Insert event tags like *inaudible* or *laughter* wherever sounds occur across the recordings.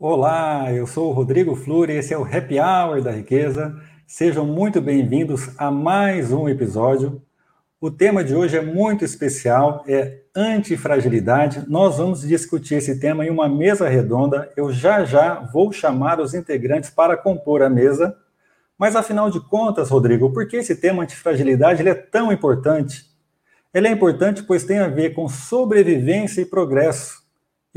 Olá, eu sou o Rodrigo e esse é o Happy Hour da Riqueza. Sejam muito bem-vindos a mais um episódio. O tema de hoje é muito especial, é antifragilidade. Nós vamos discutir esse tema em uma mesa redonda. Eu já já vou chamar os integrantes para compor a mesa. Mas afinal de contas, Rodrigo, por que esse tema antifragilidade ele é tão importante? Ele é importante pois tem a ver com sobrevivência e progresso.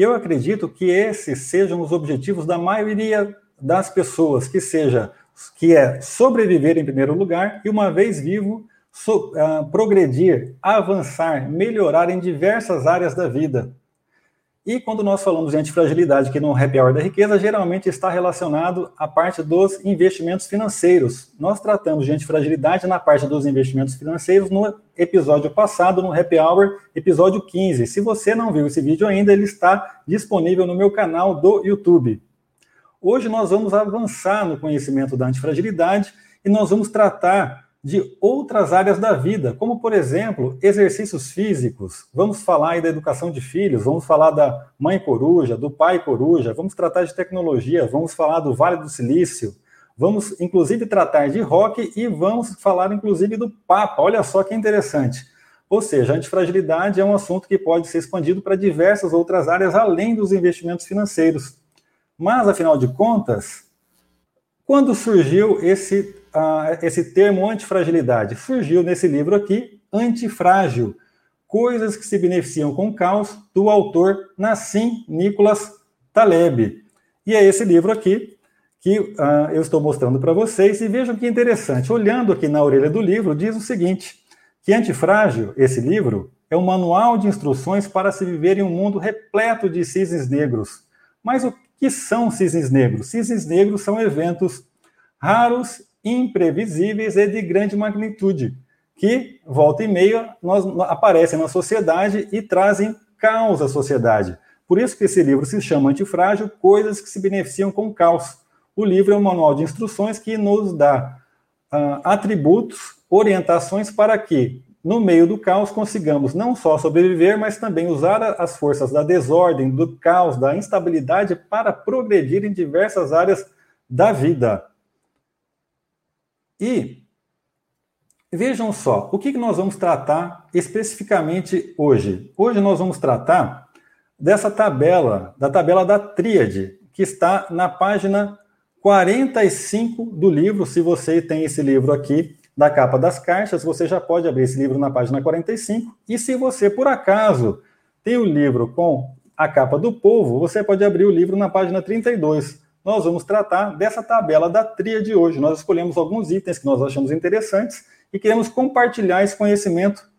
E eu acredito que esses sejam os objetivos da maioria das pessoas, que seja que é sobreviver em primeiro lugar e uma vez vivo so, uh, progredir, avançar, melhorar em diversas áreas da vida. E quando nós falamos de antifragilidade aqui no Happy Hour da Riqueza, geralmente está relacionado à parte dos investimentos financeiros. Nós tratamos de antifragilidade na parte dos investimentos financeiros no episódio passado, no Happy Hour, episódio 15. Se você não viu esse vídeo ainda, ele está disponível no meu canal do YouTube. Hoje nós vamos avançar no conhecimento da antifragilidade e nós vamos tratar de outras áreas da vida, como, por exemplo, exercícios físicos. Vamos falar aí da educação de filhos, vamos falar da mãe coruja, do pai coruja, vamos tratar de tecnologia, vamos falar do Vale do Silício, vamos, inclusive, tratar de rock e vamos falar, inclusive, do Papa. Olha só que interessante. Ou seja, a antifragilidade é um assunto que pode ser expandido para diversas outras áreas além dos investimentos financeiros. Mas, afinal de contas, quando surgiu esse uh, esse termo antifragilidade? Surgiu nesse livro aqui, Antifrágil, Coisas que se beneficiam com o caos, do autor Nassim Nicholas Taleb. E é esse livro aqui que uh, eu estou mostrando para vocês. E vejam que interessante, olhando aqui na orelha do livro, diz o seguinte, que Antifrágil, esse livro, é um manual de instruções para se viver em um mundo repleto de cisnes negros. Mas o que são cisnes negros? Cisnes negros são eventos raros imprevisíveis e de grande magnitude, que, volta e meia, nós, aparecem na sociedade e trazem caos à sociedade. Por isso que esse livro se chama Antifrágil, Coisas que se Beneficiam com Caos. O livro é um manual de instruções que nos dá uh, atributos, orientações para que, no meio do caos, consigamos não só sobreviver, mas também usar as forças da desordem, do caos, da instabilidade para progredir em diversas áreas da vida. E vejam só, o que nós vamos tratar especificamente hoje? Hoje nós vamos tratar dessa tabela, da tabela da tríade, que está na página 45 do livro. Se você tem esse livro aqui, da capa das caixas, você já pode abrir esse livro na página 45. E se você, por acaso, tem o livro com a capa do povo, você pode abrir o livro na página 32 nós vamos tratar dessa tabela da tria de hoje. Nós escolhemos alguns itens que nós achamos interessantes e queremos compartilhar esse conhecimento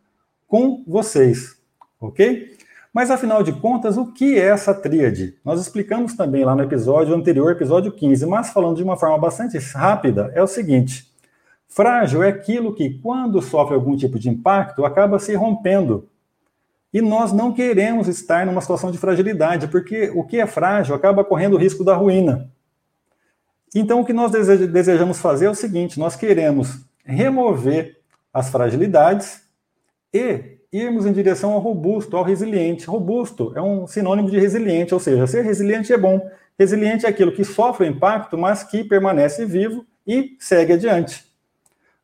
com vocês, ok? Mas afinal de contas, o que é essa tríade? Nós explicamos também lá no episódio anterior, episódio 15, mas falando de uma forma bastante rápida, é o seguinte: frágil é aquilo que, quando sofre algum tipo de impacto, acaba se rompendo. E nós não queremos estar numa situação de fragilidade, porque o que é frágil acaba correndo o risco da ruína. Então, o que nós desejamos fazer é o seguinte: nós queremos remover as fragilidades e irmos em direção ao robusto, ao resiliente. Robusto é um sinônimo de resiliente, ou seja, ser resiliente é bom. Resiliente é aquilo que sofre o impacto, mas que permanece vivo e segue adiante.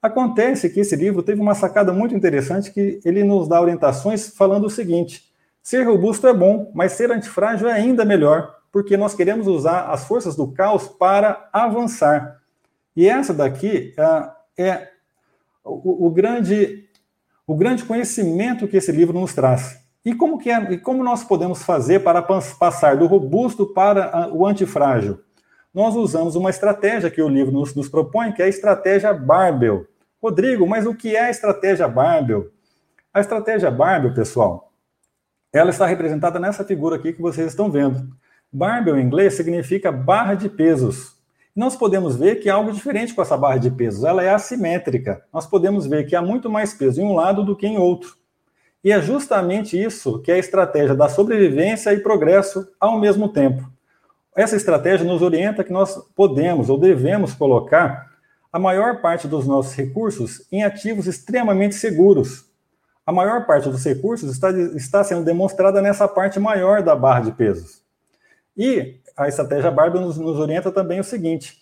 Acontece que esse livro teve uma sacada muito interessante que ele nos dá orientações falando o seguinte: ser robusto é bom, mas ser antifrágil é ainda melhor porque nós queremos usar as forças do caos para avançar. E essa daqui é, é o, o, grande, o grande conhecimento que esse livro nos traz. E como, que é, e como nós podemos fazer para passar do robusto para o antifrágil? Nós usamos uma estratégia que o livro nos, nos propõe, que é a estratégia Barbel. Rodrigo, mas o que é a estratégia Barbel? A estratégia Barbel, pessoal, ela está representada nessa figura aqui que vocês estão vendo. Barbell em inglês significa barra de pesos. Nós podemos ver que há algo diferente com essa barra de pesos. Ela é assimétrica. Nós podemos ver que há muito mais peso em um lado do que em outro. E é justamente isso que é a estratégia da sobrevivência e progresso ao mesmo tempo. Essa estratégia nos orienta que nós podemos ou devemos colocar a maior parte dos nossos recursos em ativos extremamente seguros. A maior parte dos recursos está, está sendo demonstrada nessa parte maior da barra de pesos. E a estratégia Barbie nos, nos orienta também o seguinte: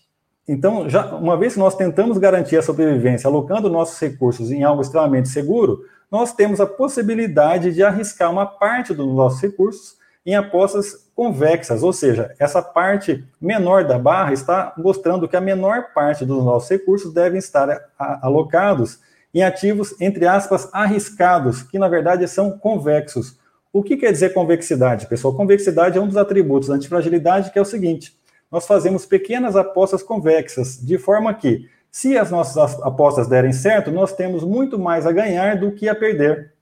então, já, uma vez que nós tentamos garantir a sobrevivência alocando nossos recursos em algo extremamente seguro, nós temos a possibilidade de arriscar uma parte dos nossos recursos em apostas convexas, ou seja, essa parte menor da barra está mostrando que a menor parte dos nossos recursos devem estar alocados em ativos, entre aspas, arriscados, que na verdade são convexos. O que quer dizer convexidade, pessoal? Convexidade é um dos atributos da antifragilidade, que é o seguinte: nós fazemos pequenas apostas convexas, de forma que, se as nossas apostas derem certo, nós temos muito mais a ganhar do que a perder.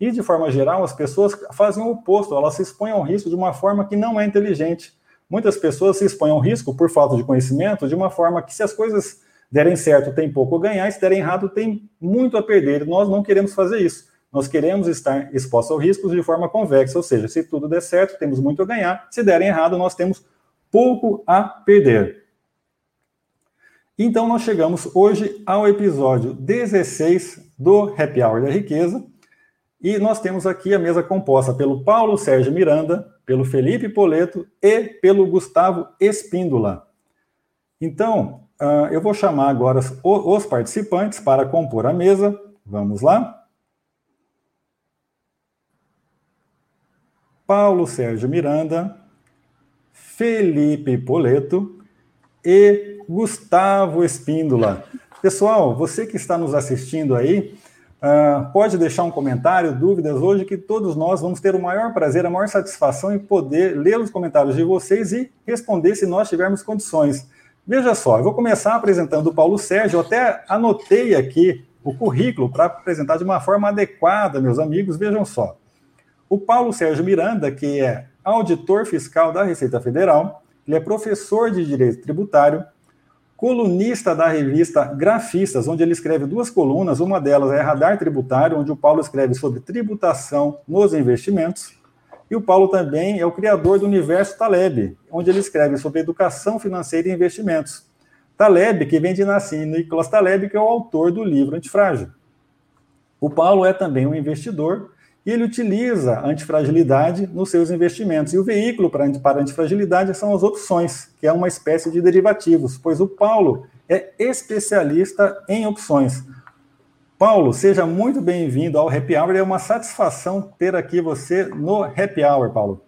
E, de forma geral, as pessoas fazem o oposto, elas se expõem ao risco de uma forma que não é inteligente. Muitas pessoas se expõem ao risco por falta de conhecimento de uma forma que, se as coisas derem certo, tem pouco a ganhar, se derem errado, tem muito a perder. Nós não queremos fazer isso. Nós queremos estar expostos ao risco de forma convexa, ou seja, se tudo der certo, temos muito a ganhar, se derem errado, nós temos pouco a perder. Então, nós chegamos hoje ao episódio 16 do Happy Hour da Riqueza. E nós temos aqui a mesa composta pelo Paulo Sérgio Miranda, pelo Felipe Poleto e pelo Gustavo Espíndola. Então, uh, eu vou chamar agora os participantes para compor a mesa. Vamos lá? Paulo Sérgio Miranda, Felipe Poleto e Gustavo Espíndola. Pessoal, você que está nos assistindo aí, Uh, pode deixar um comentário, dúvidas hoje, que todos nós vamos ter o maior prazer, a maior satisfação em poder ler os comentários de vocês e responder se nós tivermos condições. Veja só, eu vou começar apresentando o Paulo Sérgio, eu até anotei aqui o currículo para apresentar de uma forma adequada, meus amigos, vejam só. O Paulo Sérgio Miranda, que é auditor fiscal da Receita Federal, ele é professor de Direito Tributário, colunista da revista Grafistas, onde ele escreve duas colunas, uma delas é Radar Tributário, onde o Paulo escreve sobre tributação nos investimentos, e o Paulo também é o criador do Universo Taleb, onde ele escreve sobre educação financeira e investimentos. Taleb, que vem de Nassim Nicolas Taleb, que é o autor do livro Antifrágil. O Paulo é também um investidor e ele utiliza a antifragilidade nos seus investimentos. E o veículo para, a antifragilidade são as opções, que é uma espécie de derivativos, pois o Paulo é especialista em opções. Paulo, seja muito bem-vindo ao Happy Hour. É uma satisfação ter aqui você no Happy Hour, Paulo.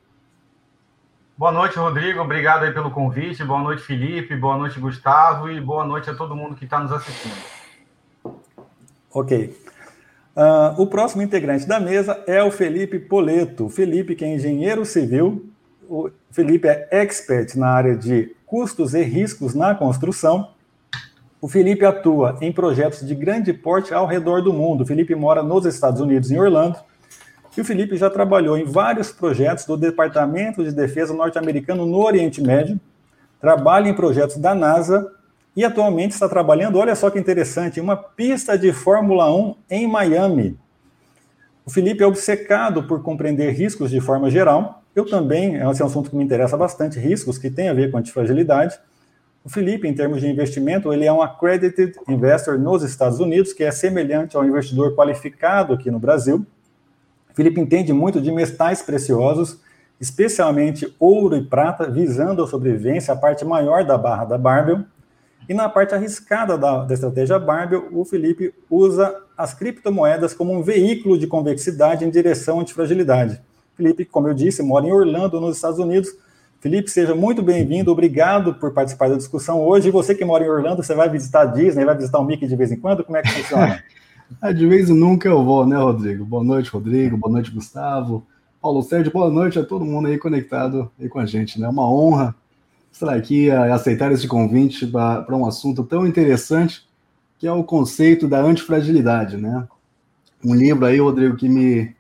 Boa noite, Rodrigo. Obrigado aí pelo convite. Boa noite, Felipe. Boa noite, Gustavo. E boa noite a todo mundo que está nos assistindo. Ok. Uh, o próximo integrante da mesa é o Felipe Poleto. Felipe, que é engenheiro civil, o Felipe é expert na área de custos e riscos na construção. O Felipe atua em projetos de grande porte ao redor do mundo. O Felipe mora nos Estados Unidos, em Orlando. E o Felipe já trabalhou em vários projetos do Departamento de Defesa norte-americano no Oriente Médio. Trabalha em projetos da NASA e atualmente está trabalhando, olha só que interessante, uma pista de Fórmula 1 em Miami. O Felipe é obcecado por compreender riscos de forma geral. Eu também, esse é um assunto que me interessa bastante, riscos que tem a ver com antifragilidade. O Felipe, em termos de investimento, ele é um accredited investor nos Estados Unidos, que é semelhante ao investidor qualificado aqui no Brasil. O Felipe entende muito de metais preciosos, especialmente ouro e prata, visando a sobrevivência, a parte maior da barra da Barbell. E na parte arriscada da, da estratégia Barbell, o Felipe usa as criptomoedas como um veículo de convexidade em direção à antifragilidade. Felipe, como eu disse, mora em Orlando, nos Estados Unidos. Felipe, seja muito bem-vindo, obrigado por participar da discussão hoje. E você que mora em Orlando, você vai visitar a Disney, vai visitar o Mickey de vez em quando? Como é que funciona? É, *laughs* de vez em nunca eu vou, né, Rodrigo? Boa noite, Rodrigo. Boa noite, Gustavo. Paulo Sérgio, boa noite a todo mundo aí conectado aí com a gente, né? Uma honra estar aqui e aceitar esse convite para um assunto tão interessante que é o conceito da antifragilidade, né? Um livro aí, Rodrigo, que me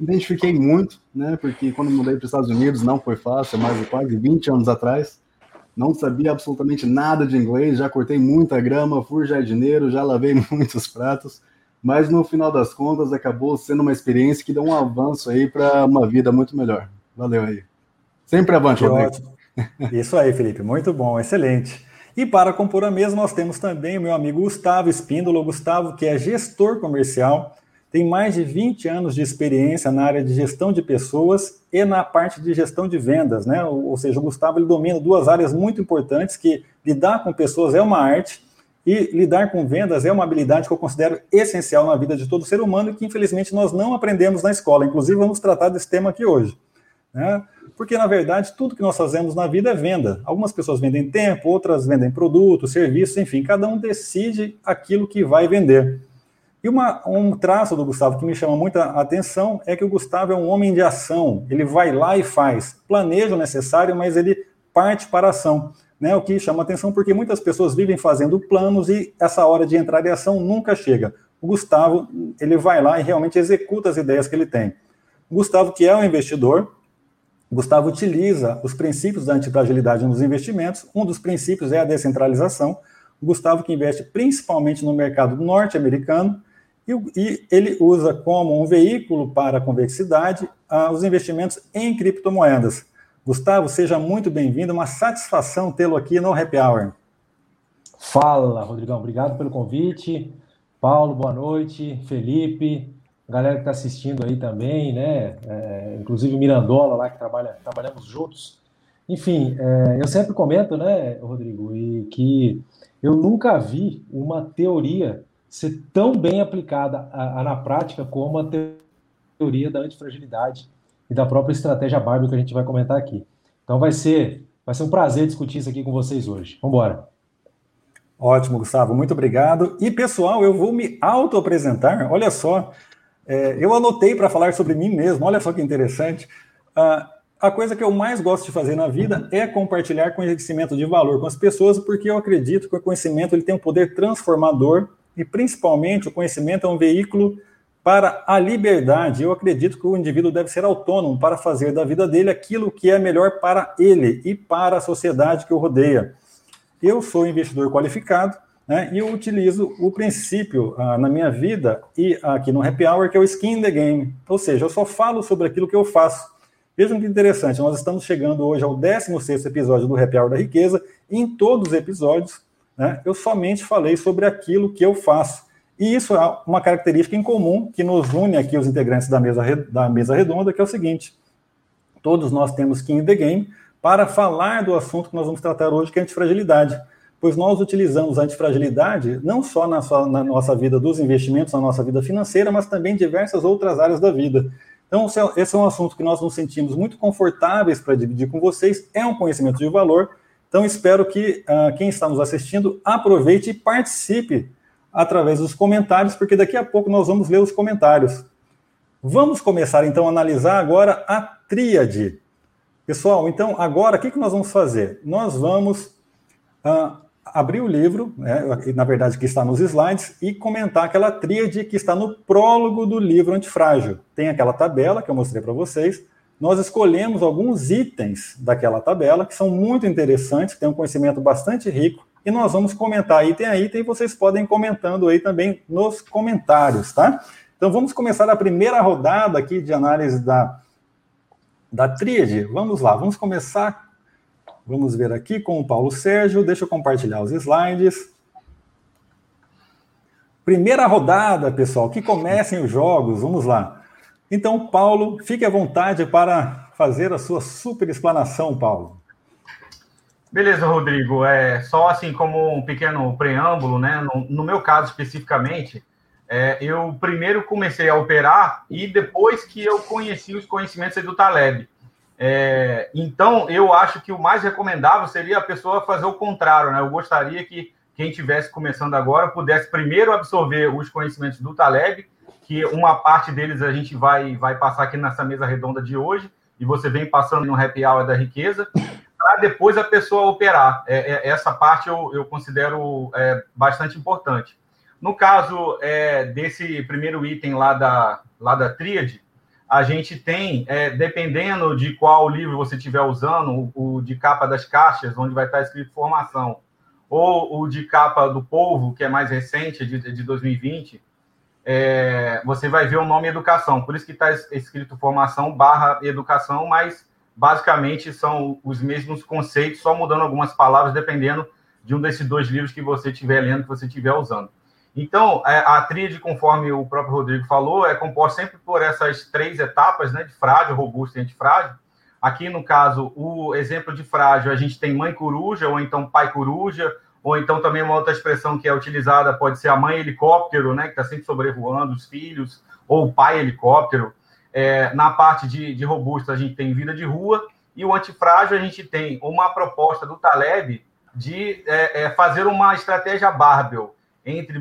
identifiquei muito, né? Porque quando mudei para os Estados Unidos não foi fácil, mais de quase 20 anos atrás. Não sabia absolutamente nada de inglês, já cortei muita grama, fui jardineiro, já lavei *laughs* muitos pratos, mas no final das contas acabou sendo uma experiência que deu um avanço aí para uma vida muito melhor. Valeu aí. Sempre avante, Rodrigo. Ótimo. Isso aí, Felipe, muito bom, excelente. E para compor a mesa, nós temos também o meu amigo Gustavo Espíndola, Gustavo, que é gestor comercial, tem mais de 20 anos de experiência na área de gestão de pessoas e na parte de gestão de vendas, né? Ou, seja, o Gustavo ele domina duas áreas muito importantes que lidar com pessoas é uma arte e lidar com vendas é uma habilidade que eu considero essencial na vida de todo ser humano e que infelizmente nós não aprendemos na escola. Inclusive vamos tratar desse tema aqui hoje, né? Porque na verdade tudo que nós fazemos na vida é venda. Algumas pessoas vendem tempo, outras vendem produtos, serviços, enfim, cada um decide aquilo que vai vender. E uma, um traço do Gustavo que me chama muita atenção é que o Gustavo é um homem de ação. Ele vai lá e faz, planeja o necessário, mas ele parte para a ação. Né, o que chama atenção porque muitas pessoas vivem fazendo planos e essa hora de entrar em ação nunca chega. O Gustavo, ele vai lá e realmente executa as ideias que ele tem. O Gustavo, que é um investidor, Gustavo utiliza os princípios da antifragilidade nos investimentos. Um dos princípios é a descentralização. O Gustavo que investe principalmente no mercado norte-americano, e, e ele usa como um veículo para a convexidade ah, os investimentos em criptomoedas. Gustavo, seja muito bem-vindo, uma satisfação tê-lo aqui no Happy Hour. Fala, Rodrigão, obrigado pelo convite. Paulo, boa noite. Felipe, galera que está assistindo aí também, né? É, inclusive Mirandola lá que trabalha, trabalhamos juntos. Enfim, é, eu sempre comento, né, Rodrigo, e que eu nunca vi uma teoria ser tão bem aplicada a, a, na prática como a teoria da antifragilidade e da própria estratégia Barbie que a gente vai comentar aqui. Então vai ser, vai ser um prazer discutir isso aqui com vocês hoje. Vamos embora. Ótimo, Gustavo, muito obrigado. E pessoal, eu vou me auto-apresentar. Olha só, é, eu anotei para falar sobre mim mesmo. Olha só que interessante. Uh, a coisa que eu mais gosto de fazer na vida é compartilhar conhecimento de valor com as pessoas, porque eu acredito que o conhecimento ele tem um poder transformador e principalmente o conhecimento é um veículo para a liberdade. Eu acredito que o indivíduo deve ser autônomo para fazer da vida dele aquilo que é melhor para ele e para a sociedade que o rodeia. Eu sou investidor qualificado né, e eu utilizo o princípio ah, na minha vida e aqui no Happy Hour, que é o skin in the game. Ou seja, eu só falo sobre aquilo que eu faço. Vejam que interessante, nós estamos chegando hoje ao 16 episódio do Happy Hour da Riqueza, e em todos os episódios né, eu somente falei sobre aquilo que eu faço. E isso é uma característica em comum que nos une aqui os integrantes da mesa, da mesa redonda, que é o seguinte: todos nós temos que in the game para falar do assunto que nós vamos tratar hoje, que é a antifragilidade. Pois nós utilizamos a antifragilidade não só na, sua, na nossa vida dos investimentos, na nossa vida financeira, mas também em diversas outras áreas da vida. Então, esse é um assunto que nós nos sentimos muito confortáveis para dividir com vocês, é um conhecimento de valor então, espero que uh, quem está nos assistindo aproveite e participe através dos comentários, porque daqui a pouco nós vamos ler os comentários. Vamos começar então a analisar agora a tríade. Pessoal, então agora o que, que nós vamos fazer? Nós vamos uh, abrir o livro, né, na verdade que está nos slides, e comentar aquela tríade que está no prólogo do livro Antifrágil. Tem aquela tabela que eu mostrei para vocês, nós escolhemos alguns itens daquela tabela que são muito interessantes, que têm um conhecimento bastante rico, e nós vamos comentar item a item, e vocês podem comentando aí também nos comentários, tá? Então vamos começar a primeira rodada aqui de análise da, da tríade. Vamos lá, vamos começar, vamos ver aqui com o Paulo Sérgio, deixa eu compartilhar os slides. Primeira rodada, pessoal, que comecem os jogos, vamos lá. Então, Paulo, fique à vontade para fazer a sua super explanação, Paulo. Beleza, Rodrigo. É só assim como um pequeno preâmbulo, né? No, no meu caso especificamente, é, eu primeiro comecei a operar e depois que eu conheci os conhecimentos do Taleb. É, então, eu acho que o mais recomendável seria a pessoa fazer o contrário, né? Eu gostaria que quem estivesse começando agora pudesse primeiro absorver os conhecimentos do Taleb que uma parte deles a gente vai, vai passar aqui nessa mesa redonda de hoje, e você vem passando no happy hour da riqueza, para depois a pessoa operar. É, é, essa parte eu, eu considero é, bastante importante. No caso é, desse primeiro item lá da, lá da tríade, a gente tem, é, dependendo de qual livro você estiver usando, o, o, de capa das caixas, onde vai estar escrito formação, ou o de capa do povo, que é mais recente, de, de 2020, é, você vai ver o nome educação. Por isso que está escrito formação barra educação, mas basicamente são os mesmos conceitos, só mudando algumas palavras, dependendo de um desses dois livros que você estiver lendo, que você estiver usando. Então, é, a tríade, conforme o próprio Rodrigo falou, é composta sempre por essas três etapas, né, de frágil, robusto e antifrágil. Aqui, no caso, o exemplo de frágil, a gente tem mãe coruja, ou então pai coruja, ou então também uma outra expressão que é utilizada pode ser a mãe helicóptero, né, que está sempre sobrevoando os filhos, ou o pai helicóptero. É, na parte de, de robusto, a gente tem vida de rua, e o antifrágil, a gente tem uma proposta do Taleb de é, é, fazer uma estratégia Barbel entre,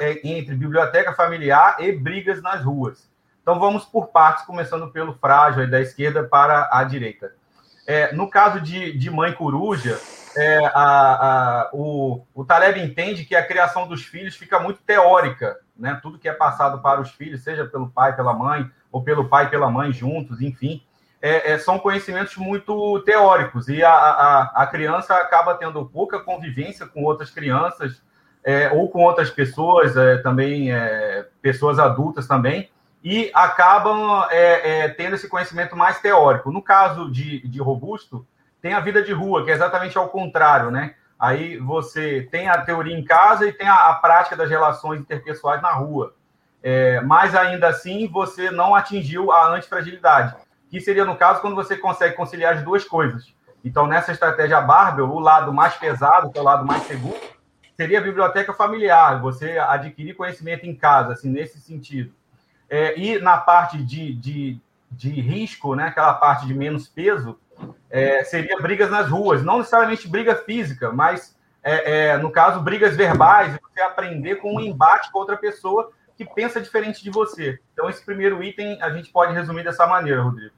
é, entre biblioteca familiar e brigas nas ruas. Então vamos por partes, começando pelo frágil, da esquerda para a direita. É, no caso de, de mãe coruja, é, a, a, o, o Taleb entende que a criação dos filhos fica muito teórica, né? Tudo que é passado para os filhos, seja pelo pai, pela mãe, ou pelo pai pela mãe juntos, enfim, é, é, são conhecimentos muito teóricos e a, a, a, criança acaba tendo pouca convivência com outras crianças é, ou com outras pessoas, é, também é, pessoas adultas também, e acabam é, tendo esse conhecimento mais teórico. No caso de, de robusto, tem a vida de rua, que é exatamente ao contrário, né? Aí você tem a teoria em casa e tem a, a prática das relações interpessoais na rua. É, mas ainda assim você não atingiu a antifragilidade, que seria no caso quando você consegue conciliar as duas coisas. Então, nessa estratégia Barbel, o lado mais pesado, que é o lado mais seguro, seria biblioteca familiar, você adquirir conhecimento em casa, assim, nesse sentido. É, e na parte de, de, de risco, né, aquela parte de menos peso, é, seria brigas nas ruas, não necessariamente briga física, mas é, é, no caso brigas verbais, você aprender com um embate com outra pessoa que pensa diferente de você. Então esse primeiro item a gente pode resumir dessa maneira, Rodrigo.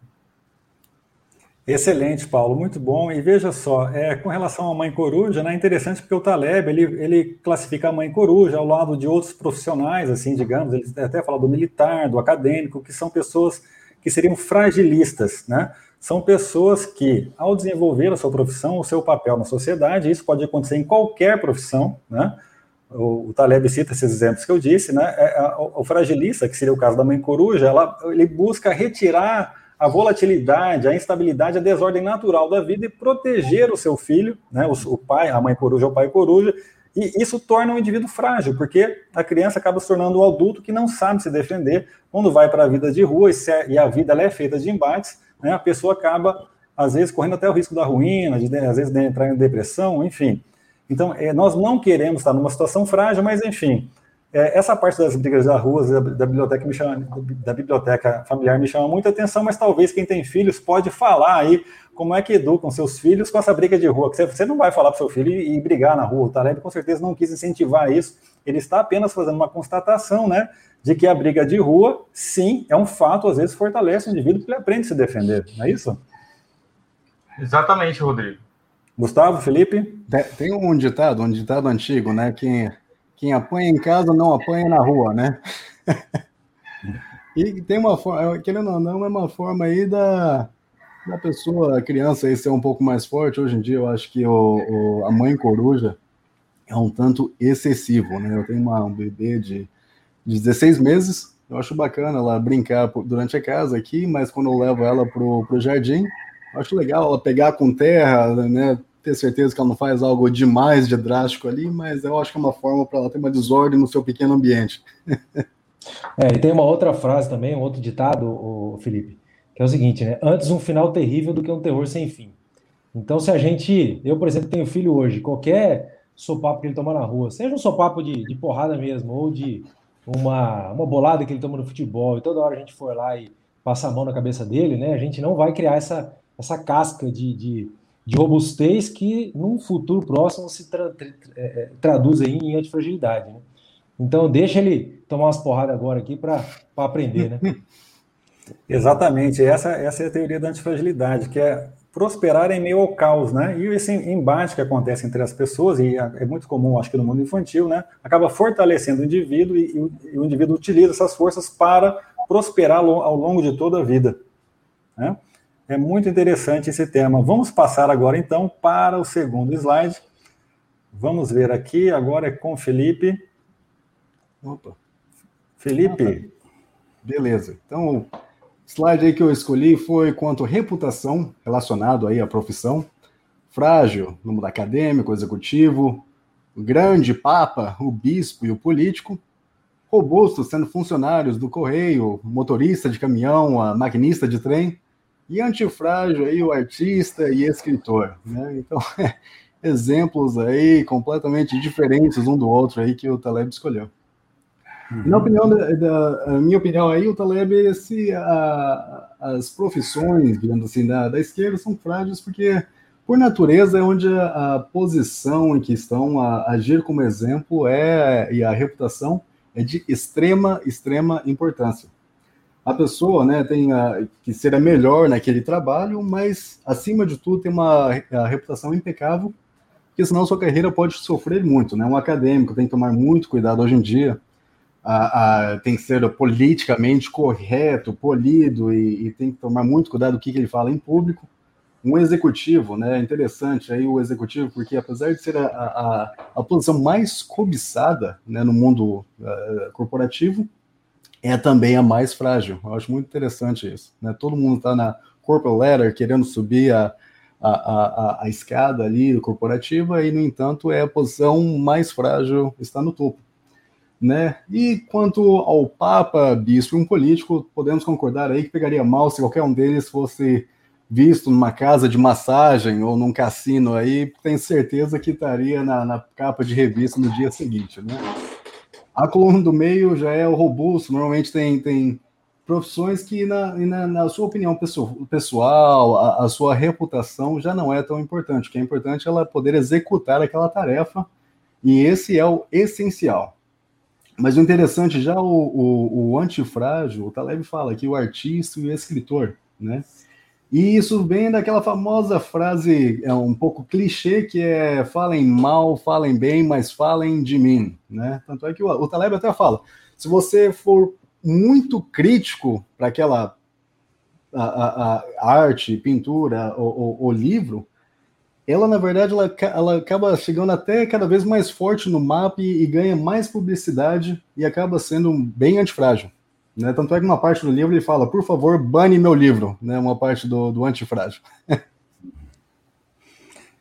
Excelente, Paulo, muito bom. E veja só, é, com relação à mãe coruja, né, é interessante porque o Taleb ele, ele classifica a mãe coruja ao lado de outros profissionais, assim, digamos, ele até fala do militar, do acadêmico, que são pessoas que seriam fragilistas, né? são pessoas que, ao desenvolver a sua profissão, o seu papel na sociedade, isso pode acontecer em qualquer profissão, né? O, o Taleb cita esses exemplos que eu disse, né? É, a, o fragilista, que seria o caso da mãe coruja, ela, ele busca retirar a volatilidade, a instabilidade, a desordem natural da vida e proteger o seu filho, né? O, o pai, a mãe coruja o pai coruja, e isso torna o indivíduo frágil, porque a criança acaba se tornando um adulto que não sabe se defender quando vai para a vida de rua e, é, a vida é feita de embates né, a pessoa acaba, às vezes, correndo até o risco da ruína, de, às vezes, de entrar em depressão, enfim. Então, é, nós não queremos estar numa situação frágil, mas, enfim, é, essa parte das brigas das ruas, da, da, biblioteca me chama, da biblioteca familiar me chama muita atenção, mas talvez quem tem filhos pode falar aí como é que educam seus filhos com essa briga de rua. Você, você não vai falar para o seu filho e, e, brigar na rua. O Taleb com certeza não quis incentivar isso. Ele está apenas fazendo uma constatação, né? de que a briga de rua, sim, é um fato, às vezes fortalece o indivíduo porque ele aprende a se defender, não é isso? Exatamente, Rodrigo. Gustavo, Felipe? Tem um ditado, um ditado antigo, né? Quem, quem apanha em casa não apanha na rua, né? *laughs* e tem uma forma, querendo ou não, é uma forma aí da, da pessoa, a criança aí ser um pouco mais forte. Hoje em dia, eu acho que o, o a mãe coruja é um tanto excessivo, né? Eu tenho uma, um bebê de de 16 meses. Eu acho bacana ela brincar durante a casa aqui, mas quando eu levo ela pro, pro jardim, acho legal ela pegar com terra, né? Ter certeza que ela não faz algo demais de drástico ali, mas eu acho que é uma forma para ela ter uma desordem no seu pequeno ambiente. é, e tem uma outra frase também, um outro ditado, o Felipe, que é o seguinte, né? Antes um final terrível do que um terror sem fim. Então, se a gente, eu, por exemplo, tenho filho hoje, qualquer sopapo que ele toma na rua, seja um sopapo de, de porrada mesmo, ou de uma, uma bolada que ele toma no futebol e toda hora a gente for lá e passar a mão na cabeça dele, né, a gente não vai criar essa, essa casca de, de, de robustez que num futuro próximo se tra, tra, é, traduz aí em antifragilidade. Né? Então deixa ele tomar umas porradas agora aqui para aprender, né? *laughs* Exatamente, essa, essa é a teoria da antifragilidade, que é prosperar em meio ao caos, né? E esse embate que acontece entre as pessoas, e é muito comum, acho que no mundo infantil, né? Acaba fortalecendo o indivíduo e, e, o, e o, indivíduo utiliza essas forças para prosperar ao longo de toda a vida. Né? É muito interessante esse tema. Vamos passar agora, então, para o segundo slide. Vamos ver aqui, agora é com Felipe. Opa. Felipe. Beleza. Então, Slide aí que eu escolhi foi quanto reputação, relacionado aí à profissão, frágil no mundo acadêmico, executivo, o grande papa, o bispo e o político, robustos sendo funcionários do correio, motorista de caminhão, a maquinista de trem, e antifrágil aí o artista e escritor, né? Então, *laughs* é, exemplos aí completamente diferentes um do outro aí que o Taleb escolheu. Uhum. Na opinião da, da minha opinião aí, o Taleb, esse, a, as profissões, digamos assim, da, da esquerda são frágeis porque por natureza é onde a, a posição em que estão a, agir como exemplo é e a reputação é de extrema, extrema importância. A pessoa né, tem a, que ser a melhor naquele trabalho, mas, acima de tudo, tem uma reputação impecável, porque senão sua carreira pode sofrer muito. Né? Um acadêmico tem que tomar muito cuidado hoje em dia, a, a, tem que ser politicamente correto, polido, e, e, tem que tomar muito cuidado do que, que ele fala em público um executivo, né? Interessante aí o executivo, porque apesar de ser a, a, a posição mais cobiçada né, no mundo uh, corporativo, é também a mais frágil. Eu acho muito interessante isso. Né? Todo mundo está na corporate ladder querendo subir a, a, a, a escada ali corporativa e, no entanto, é a posição mais frágil, está no topo. Né? E quanto ao Papa, bispo e um político, podemos concordar aí que pegaria mal se qualquer um deles fosse visto numa casa de massagem ou num cassino aí, tenho certeza que estaria na, na capa de revista no dia seguinte, né? A coluna do meio já é o robusto, normalmente tem, tem profissões que, na, na, na sua opinião pessoal, a, a, sua reputação já não é tão importante. O que é importante é ela poder executar aquela tarefa, e esse é o essencial. Mas o interessante, já o, o, o antifrágil, o Taleb fala que o artista e o escritor, né? E isso vem daquela famosa frase, é um pouco clichê, que é falem mal, falem bem, mas falem de mim, né? Tanto é que o, o Taleb até fala, se você for muito crítico para aquela a, a, a arte, pintura ou, livro, ela na verdade ela, ela acaba chegando até cada vez mais forte no mapa e, e ganha mais publicidade e acaba sendo bem antifrágil. Né? Tanto é que uma parte do livro ele fala, por favor, bane meu livro, né? uma parte do, do antifrágil. *laughs*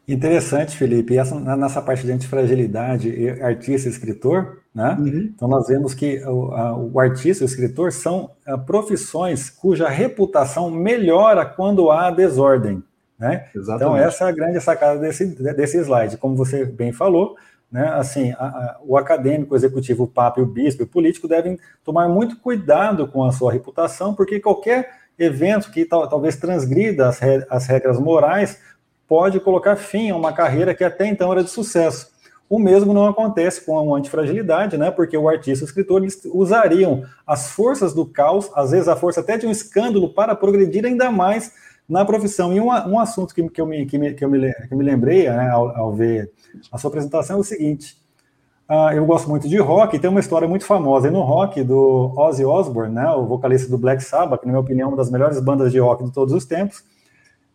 Interessante, Felipe. E essa, nessa parte de antifragilidade, artista e escritor, né? Uhum. Então nós vemos que o, a, o artista e o escritor são a, profissões cuja reputação melhora quando há desordem. Né? Então essa é a grande sacada desse, desse slide. Como você bem falou, né? Assim, a, a, o acadêmico, o executivo, o papa e o bispo, o político devem tomar muito cuidado com a sua reputação, porque qualquer evento que tal, talvez transgrida as, re, as regras morais pode colocar fim a uma carreira que até então era de sucesso. O mesmo não acontece com a antifragilidade, né? Porque o artista e o escritor eles usariam as forças do caos, às vezes a força até de um escândalo, para progredir ainda mais na profissão. E um, um assunto que, que, eu me, que, me, que, eu me, que eu me lembrei né, ao, ao, ver a sua apresentação é o seguinte. Uh, eu gosto muito de rock tem uma história muito famosa. E no rock do Ozzy Osbourne, né, o vocalista do Black Sabbath, que, na minha opinião, é uma das melhores bandas de rock de todos os tempos,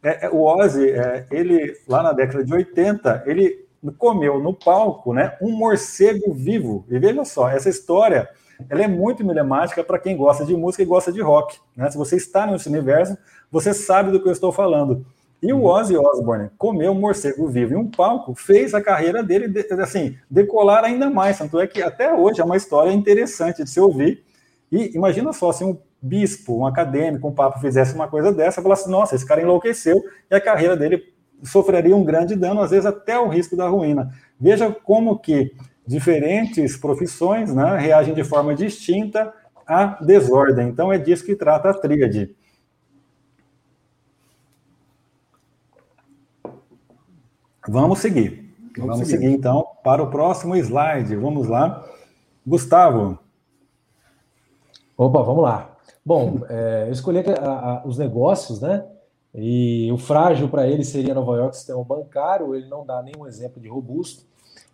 é, é, o Ozzy, é, ele, lá na década de 80, ele comeu no palco né, um morcego vivo. E veja só, essa história ela é muito emblemática para quem gosta de música e gosta de rock. Né? Se você está nesse universo, você sabe do que eu estou falando. E o Ozzy Osbourne comeu um morcego vivo em um palco, fez a carreira dele assim decolar ainda mais. Tanto é que até hoje é uma história interessante de se ouvir. E imagina só se um bispo, um acadêmico, um papa fizesse uma coisa dessa, falasse: nossa, esse cara enlouqueceu e a carreira dele sofreria um grande dano, às vezes até o risco da ruína. Veja como que diferentes profissões né, reagem de forma distinta à desordem. Então, é disso que trata a tríade. Vamos seguir. Vamos, Vamos seguir. seguir, então, para o próximo slide. Vamos lá. Gustavo. Opa, vamos lá. Bom, é, eu escolhi a, a, os negócios, né? E o frágil para ele seria Nova York, sistema bancário. Ele não dá nenhum exemplo de robusto.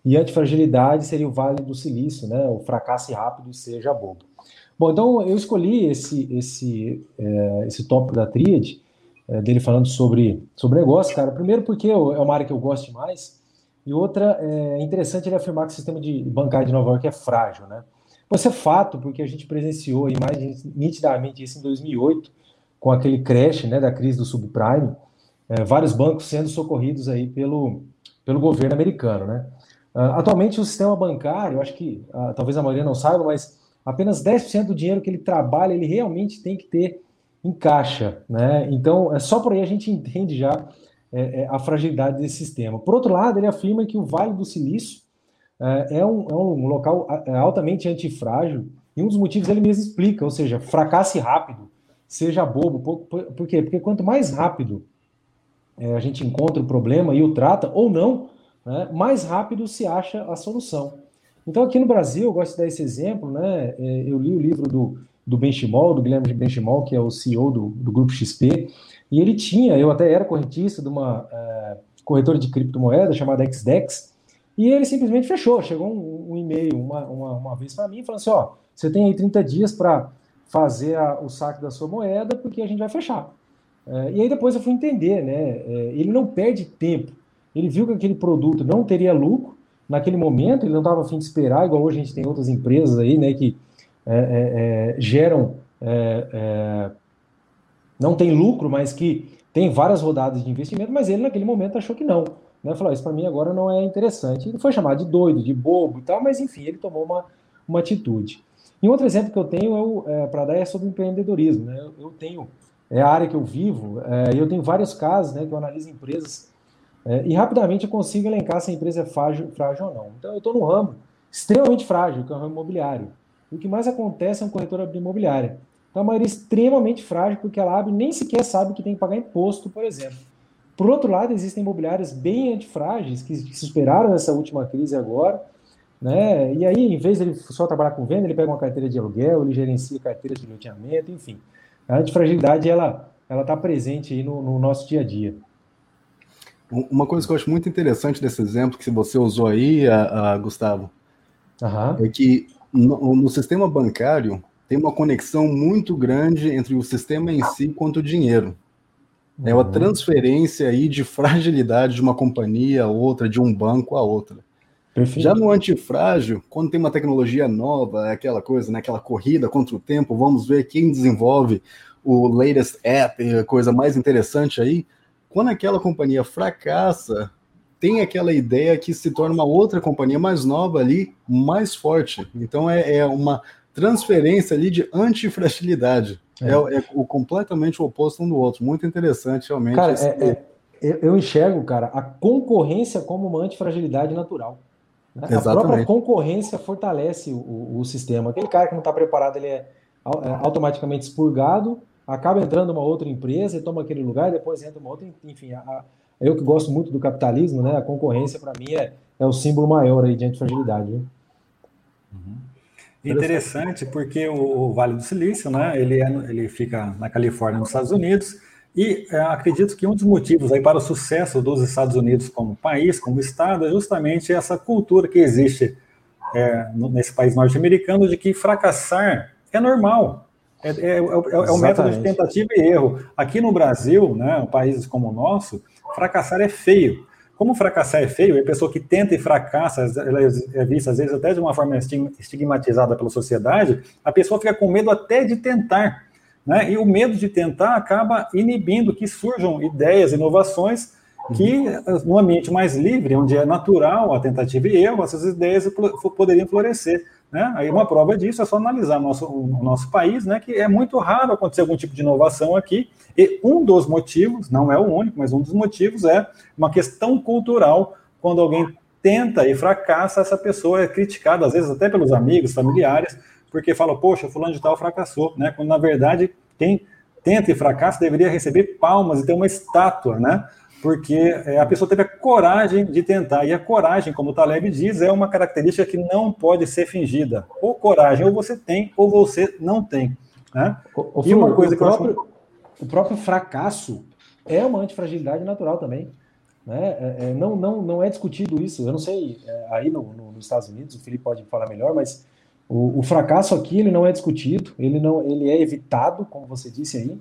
E antifragilidade seria o Vale do Silício, né? O fracasse rápido e seja bobo. Bom, então eu escolhi esse esse é, esse tópico da tríade é, dele falando sobre sobre negócio, cara. Primeiro porque eu, é uma área que eu gosto mais e outra é interessante ele afirmar que o sistema de bancário de Nova York é frágil, né? Isso é fato porque a gente presenciou aí mais nitidamente isso em 2008 com aquele crash, né, da crise do subprime, é, vários bancos sendo socorridos aí pelo pelo governo americano, né? Uh, atualmente, o sistema bancário, acho que uh, talvez a maioria não saiba, mas apenas 10% do dinheiro que ele trabalha, ele realmente tem que ter em caixa. Né? Então, é só por aí a gente entende já é, é, a fragilidade desse sistema. Por outro lado, ele afirma que o Vale do Silício é, é um, é um local é, altamente antifrágil, e um dos motivos ele mesmo explica, ou seja, fracasse rápido, seja bobo. Por, por, por quê? Porque quanto mais rápido é, a gente encontra o problema e o trata, ou não, né, mais rápido se acha a solução. Então, aqui no Brasil, eu gosto de dar esse exemplo, né? É, eu li o livro do, do Benchimol, do Guilherme Benchimol, que é o CEO do, do Grupo XP, e ele tinha, eu até era correntista de uma é, corretora de criptomoedas chamada XDEX, e ele simplesmente fechou. Chegou um, um e-mail uma, uma, uma vez para mim, falando assim: ó, você tem aí 30 dias para fazer a, o saque da sua moeda, porque a gente vai fechar. É, e aí depois eu fui entender, né? Ele não perde tempo. Ele viu que aquele produto não teria lucro naquele momento, ele não estava afim de esperar, igual hoje a gente tem outras empresas aí, né, que é, é, é geram, é, não tem lucro, mas que tem várias rodadas de investimento, mas ele naquele momento achou que não. Né? Falou, isso para mim agora não é interessante. Ele foi chamado de doido, de bobo e tal, mas enfim, ele tomou uma, uma atitude. E outro exemplo que eu tenho é, para dar é sobre empreendedorismo. Né? Eu, eu tenho é a área que eu vivo, é, eu tenho vários casos né, que eu analiso empresas é, e rapidamente eu consigo elencar se a empresa é frágil, frágil ou não. Então eu estou no ramo extremamente frágil, que é o ramo imobiliário. O que mais acontece é um corretor abrir imobiliária. Então a maioria é extremamente frágil, porque ela abre nem sequer sabe que tem que pagar imposto, por exemplo. Por outro lado, existem imobiliárias bem antifrágeis, que, que superaram essa última crise agora, né? E aí, em vez de ele só trabalhar com venda, ele pega uma carteira de aluguel, ele gerencia carteira de loteamento, enfim. A antifragilidade, ela ela está presente aí no, no, nosso dia a dia. Uma coisa que eu acho muito interessante desse exemplo que você usou aí, a, a Gustavo, uhum. é que no, no, sistema bancário tem uma conexão muito grande entre o sistema em si quanto o dinheiro. Uhum. É uma uhum. transferência aí de fragilidade de uma companhia a outra, de um banco a outra. Perfeito. Já no antifrágil, quando tem uma tecnologia nova, é aquela coisa, né, aquela corrida contra o tempo, vamos ver quem desenvolve o latest app, a coisa mais interessante aí. Quando aquela companhia fracassa, tem aquela ideia que se torna uma outra companhia mais nova ali, mais forte. Então é, é uma transferência ali de antifragilidade. É. É, é, o completamente o oposto um do outro. Muito interessante, realmente. Cara, esse... é, é eu enxergo, cara, a concorrência como uma antifragilidade natural. Né? A própria concorrência fortalece o, o, sistema. Aquele cara que não está preparado, ele é, é automaticamente expurgado, acaba entrando uma outra empresa e toma aquele lugar, depois entra uma outra, enfim. A, a, eu que gosto muito do capitalismo, né? A concorrência para mim é, é o símbolo maior aí de antifragilidade. Né? Uhum. Interessante, porque o, Vale do Silício, né? Ele, é, ele fica na Califórnia, nos Estados Unidos e é, acredito que um dos motivos aí para o sucesso dos Estados Unidos como país, como Estado, é justamente essa cultura que existe é, nesse país norte-americano de que fracassar é normal. É, é, é, é o método de tentativa e erro. Aqui no Brasil, né, países como o nosso, fracassar é feio. Como fracassar é feio, a pessoa que tenta e fracassa, ela é vista às vezes até de uma forma estigmatizada pela sociedade, a pessoa fica com medo até de tentar. Né? E o medo de tentar acaba inibindo que surjam ideias, inovações que, num ambiente mais livre, onde é natural a tentativa e erro, essas ideias poderiam florescer. Né? Aí uma prova disso é só analisar nosso, o nosso país, né, que é muito raro acontecer algum tipo de inovação aqui, e um dos motivos, não é o único, mas um dos motivos é uma questão cultural, quando alguém tenta e fracassa, essa pessoa é criticada, às vezes até pelos amigos, familiares, porque fala, poxa, fulano de tal fracassou, né? Quando na verdade quem tenta e fracassa deveria receber palmas e ter uma estátua, né? Porque é, a pessoa teve a coragem de tentar. E a coragem, como o Taleb diz, é uma característica que não pode ser fingida. Ou coragem, ou você tem, ou você não tem. Né? O, o, e uma coisa o, que próprio, acho... o próprio fracasso é uma antifragilidade natural também. Né? É, é, não, não, não é discutido isso. Eu não sei, é, aí no, no, nos Estados Unidos, o Felipe pode falar melhor, mas o, o, fracasso aqui ele não é discutido, ele não, ele é evitado, como você disse aí.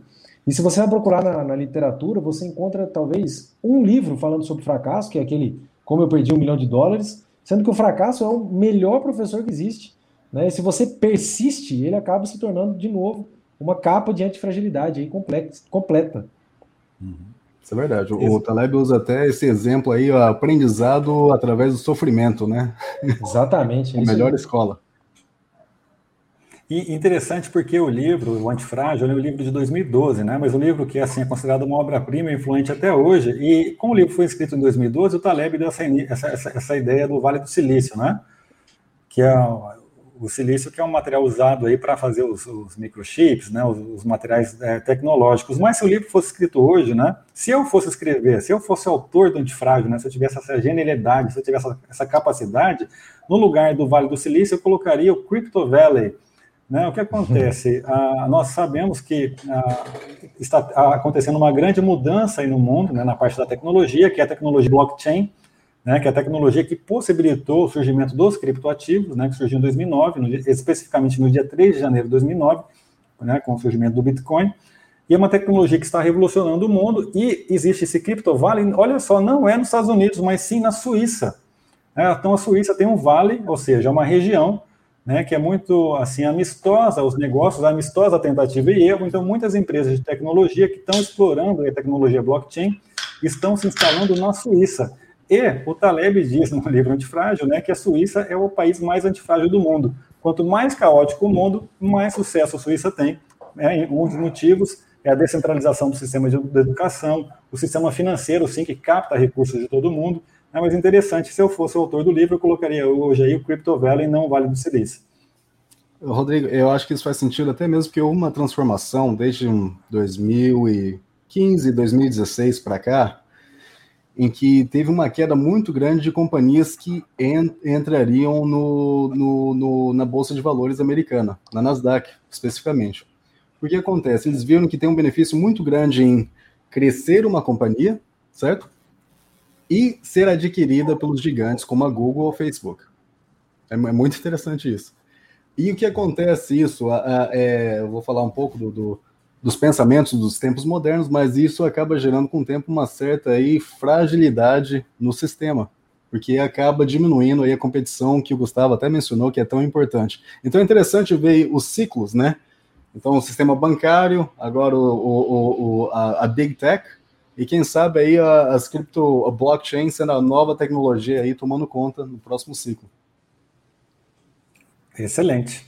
E se você vai procurar na, na, literatura, você encontra talvez um livro falando sobre fracasso, que é aquele Como Eu Perdi um Milhão de Dólares, sendo que o fracasso é o melhor professor que existe. Né? E se você persiste, ele acaba se tornando de novo uma capa de antifragilidade aí completa. Uhum. Isso é verdade. O, o Taleb usa até esse exemplo aí, o aprendizado através do sofrimento, né? Exatamente. *laughs* a melhor escola. E interessante porque o livro, o Antifrágil, é um livro de 2012, né? Mas o livro que assim, é considerado uma obra-prima influente até hoje. E como o livro foi escrito em 2012, o Taleb deu essa, essa, essa ideia do Vale do Silício, né? Que é o silício que é um material usado aí para fazer os, os, microchips, né? Os, os materiais é, tecnológicos. Mas se o livro fosse escrito hoje, né? Se eu fosse escrever, se eu fosse autor do Antifrágil, né? Se eu tivesse essa genialidade, se eu tivesse essa, essa capacidade, no lugar do Vale do Silício eu colocaria o Crypto Valley né? O que acontece? *laughs* Ah, nós sabemos que ah, está acontecendo uma grande mudança aí no mundo, né, na parte da tecnologia, que é a tecnologia blockchain, né, que é a tecnologia que possibilitou o surgimento dos criptoativos, né, que surgiu em 2009, no, especificamente no dia 3 de janeiro de 2009, né, com o surgimento do Bitcoin. E é uma tecnologia que está revolucionando o mundo e existe esse Crypto Valley, olha só, não é nos Estados Unidos, mas sim na Suíça. É, então a Suíça tem um vale, ou seja, uma região né, que é muito assim amistosa aos negócios, amistosa à tentativa e erro. Então, muitas empresas de tecnologia que estão explorando a tecnologia blockchain estão se instalando na Suíça. E o Taleb diz no *laughs* livro Antifrágil né, que a Suíça é o país mais antifrágil do mundo. Quanto mais caótico o mundo, mais sucesso a Suíça tem. É, um dos motivos é a descentralização do sistema de educação, o sistema financeiro, sim, que capta recursos de todo mundo, é mais interessante, se eu fosse o autor do livro, eu colocaria hoje aí o Crypto Valley e não o Vale do Silício. Rodrigo, eu acho que isso faz sentido até mesmo houve uma transformação desde 2015, 2016 para cá, em que teve uma queda muito grande de companhias que en entrariam no, no, no, na Bolsa de Valores americana, na Nasdaq especificamente. O que acontece? Eles viram que tem um benefício muito grande em crescer uma companhia, certo? E ser adquirida pelos gigantes como a Google ou Facebook. É, é muito interessante isso. E o que acontece isso? é, eu vou falar um pouco do, do, dos pensamentos dos tempos modernos, mas isso acaba gerando com o tempo uma certa aí, fragilidade no sistema, porque acaba diminuindo aí a competição que o Gustavo até mencionou, que é tão importante. Então é interessante ver os ciclos, né? Então o sistema bancário, agora o, o, o a, a Big Tech, e quem sabe aí as cripto, a blockchain sendo a nova tecnologia aí tomando conta no próximo ciclo. Excelente.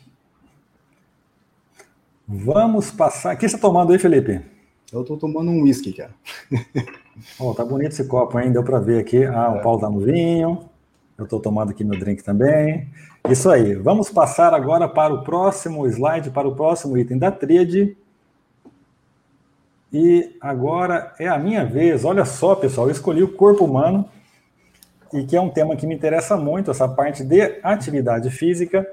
Vamos passar. O que você está tomando aí, Felipe? Eu estou tomando um whisky, cara. *laughs* oh, tá bonito esse copo, hein? Deu para ver aqui. Ah, o é. Paulo tá no vinho. Eu estou tomando aqui meu drink também. Isso aí. Vamos passar agora para o próximo slide, para o próximo item da tríade, e agora é a minha vez. Olha só, pessoal, eu escolhi o corpo humano, e que é um tema que me interessa muito, essa parte de atividade física.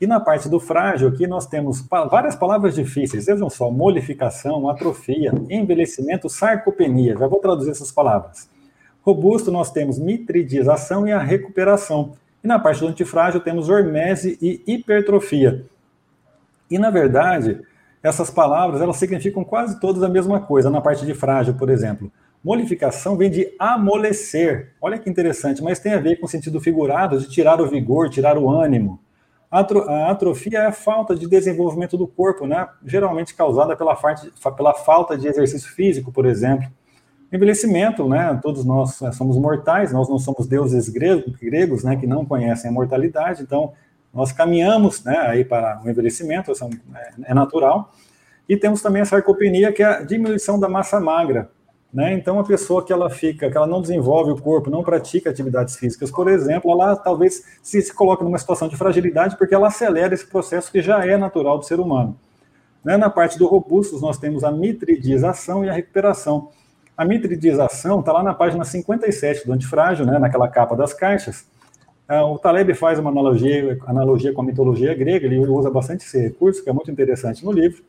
E na parte do frágil, aqui nós temos várias palavras difíceis. Vejam só: molificação, atrofia, envelhecimento, sarcopenia. Já vou traduzir essas palavras. Robusto, nós temos mitridização e a recuperação. E na parte do antifrágil, temos hormese e hipertrofia. E na verdade, essas palavras elas significam quase todas a mesma coisa. Na parte de frágil, por exemplo, molificação vem de amolecer. Olha que interessante, mas tem a ver com o sentido figurado de tirar o vigor, tirar o ânimo. A atrofia é a falta de desenvolvimento do corpo, né? geralmente causada pela, pela falta de exercício físico, por exemplo. Envelhecimento, né? Todos nós somos mortais, nós não somos deuses gregos, né? Que não conhecem a mortalidade, então nós caminhamos né, aí para o envelhecimento, isso é, é natural. E temos também a sarcopenia, que é a diminuição da massa magra. Né? Então, a pessoa que ela fica, que ela não desenvolve o corpo, não pratica atividades físicas, por exemplo, ela talvez se, se coloque numa situação de fragilidade porque ela acelera esse processo que já é natural do ser humano. Né? Na parte do robustos, nós temos a mitridização e a recuperação. A mitridização está lá na página 57 do antifrágil, né? naquela capa das caixas, é, o Taleb faz uma analogia, analogia com a mitologia grega, ele usa bastante esse recurso, que é muito interessante no livro.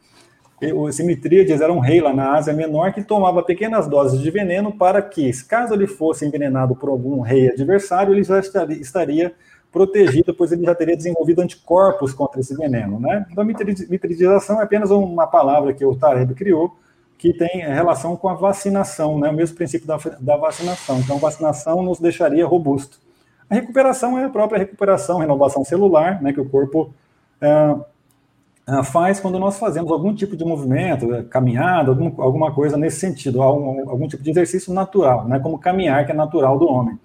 O Simitríades era um rei lá na Ásia Menor que tomava pequenas doses de veneno para que, caso ele fosse envenenado por algum rei adversário, ele já estaria, protegido, pois ele já teria desenvolvido anticorpos contra esse veneno. Né? Então, a mitridização é apenas uma palavra que o Taleb criou, que tem relação com a vacinação, né? o mesmo princípio da, da vacinação. Então, vacinação nos deixaria robusto. A recuperação é a própria recuperação, renovação celular, né, que o corpo é, faz quando nós fazemos algum tipo de movimento, eh, caminhada, algum, alguma coisa nesse sentido, algum, algum tipo de exercício natural, né, como caminhar, que é natural do homem.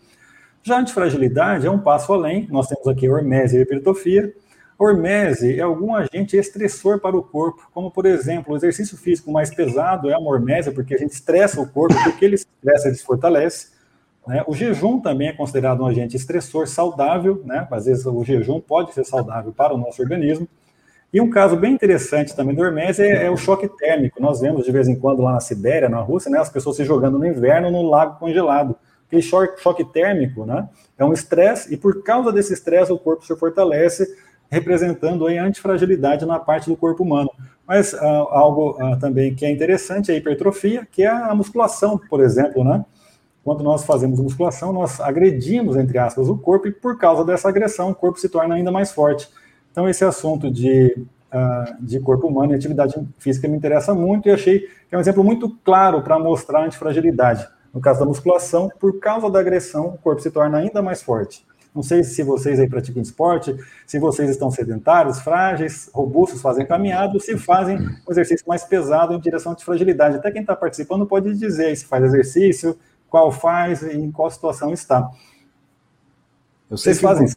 Já a antifragilidade é um passo além, nós temos aqui hormese e hipertrofia. Hormese é algum agente estressor para o corpo, como, por exemplo, o exercício físico mais pesado é a hormese, porque a gente estressa o corpo, porque ele estressa, ele se fortalece. Né? O jejum também é considerado um agente estressor saudável, né? às vezes o jejum pode ser saudável para o nosso organismo. E um caso bem interessante também do hormese é, é, o choque térmico. Nós vemos de vez em quando lá na Sibéria, na Rússia, né, as pessoas se jogando no inverno no lago congelado. Aquele choque, choque térmico né, é um estresse, e por causa desse estresse o corpo se fortalece, representando a antifragilidade na parte do corpo humano. Mas ah, algo ah, também que é interessante é a hipertrofia, que é a musculação, por exemplo, né? Quando nós fazemos musculação, nós agredimos, entre aspas, o corpo, e por causa dessa agressão, o corpo se torna ainda mais forte. Então, esse assunto de, uh, de corpo humano e atividade física me interessa muito e achei que é um exemplo muito claro para mostrar a antifragilidade. No caso da musculação, por causa da agressão, o corpo se torna ainda mais forte. Não sei se vocês aí praticam esporte, se vocês estão sedentários, frágeis, robustos, fazem caminhada, se fazem um exercício mais pesado em direção de fragilidade. Até quem está participando pode dizer se faz exercício, qual faz e em qual situação está. Vocês fazem?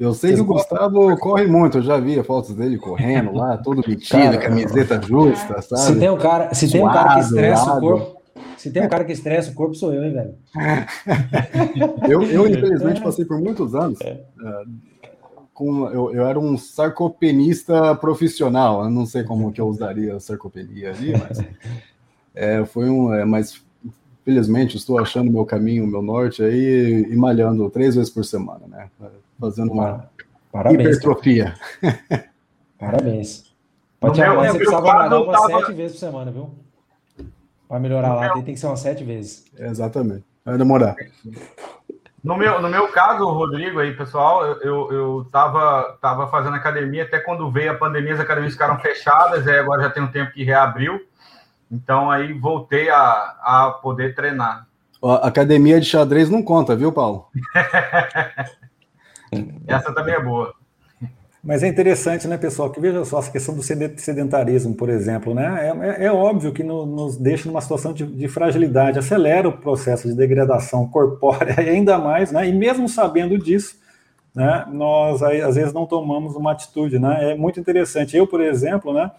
Eu sei que o Gustavo corre muito, eu já vi fotos dele correndo lá, todo metido, camiseta justa, sabe? Se tem um cara, se tem um cara que estressa o corpo, se tem um cara que estressa o corpo, sou eu, hein, velho? *laughs* eu, eu, infelizmente, passei por muitos anos. É. com, eu, eu era um sarcopenista profissional. Eu não sei como que eu usaria sarcopenia ali, mas é, *laughs* foi um. É, mas felizmente estou achando meu caminho, meu norte aí e malhando três vezes por semana, né? fazendo uma Parabéns, hipertrofia. Parabéns. Pode te você precisava malhar umas tava... sete vezes por semana, viu? Para melhorar lá, tem, tem que ser umas sete vezes. Exatamente. Vai demorar. No meu, no meu caso, Rodrigo, aí, pessoal, eu, eu tava, tava fazendo academia, até quando veio a pandemia, as academias ficaram fechadas, aí agora já tem um tempo que reabriu. Então aí voltei a, a poder treinar. A academia de xadrez não conta, viu, Paulo? *laughs* Essa também é boa. Mas é interessante, né, pessoal, que veja só, essa questão do sedentarismo, por exemplo, né? É, é, é óbvio que no, nos deixa numa situação de, de, fragilidade, acelera o processo de degradação corpórea, *laughs* ainda mais, né? E mesmo sabendo disso, né, nós aí, às vezes não tomamos uma atitude, né? É muito interessante. Eu, por exemplo, né?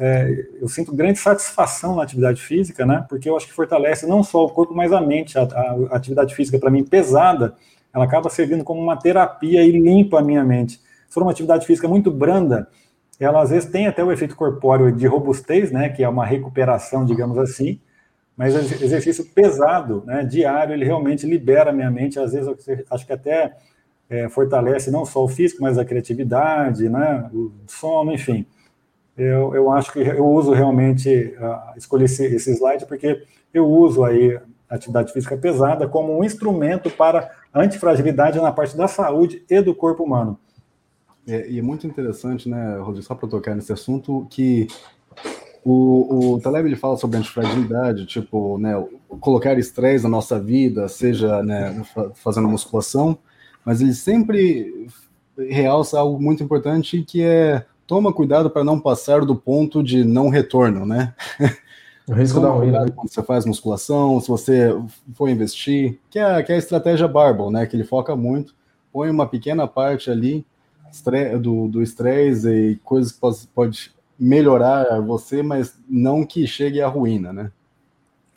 É, eu sinto grande satisfação na atividade física, né? Porque eu acho que fortalece não só o corpo, mas a mente. A, a atividade física, para mim, pesada, ela acaba servindo como uma terapia e limpa a minha mente. Se for uma atividade física muito branda, ela às vezes tem até o efeito corpóreo de robustez, né, que é uma recuperação, digamos assim, mas exercício pesado, né, diário, ele realmente libera a minha mente, às vezes acho que até é, fortalece não só o físico, mas a criatividade, né, o sono, enfim. Eu, eu acho que eu uso realmente, uh, escolhi esse, esse slide porque eu uso aí atividade física pesada como um instrumento para antifragilidade na parte da saúde e do corpo humano. É, e é muito interessante, né, Rodrigo, só para tocar nesse assunto, que o, o Taleb ele fala sobre antifragilidade, tipo, né, colocar estresse na nossa vida, seja né, fazendo musculação, mas ele sempre realça algo muito importante que é toma cuidado para não passar do ponto de não retorno, né? *laughs* O risco da ruína. Quando você faz musculação, se você for investir, que é, que é a estratégia Barbell, né? Que ele foca muito, põe uma pequena parte ali do, do estresse e coisas que pode, pode melhorar você, mas não que chegue à ruína, né?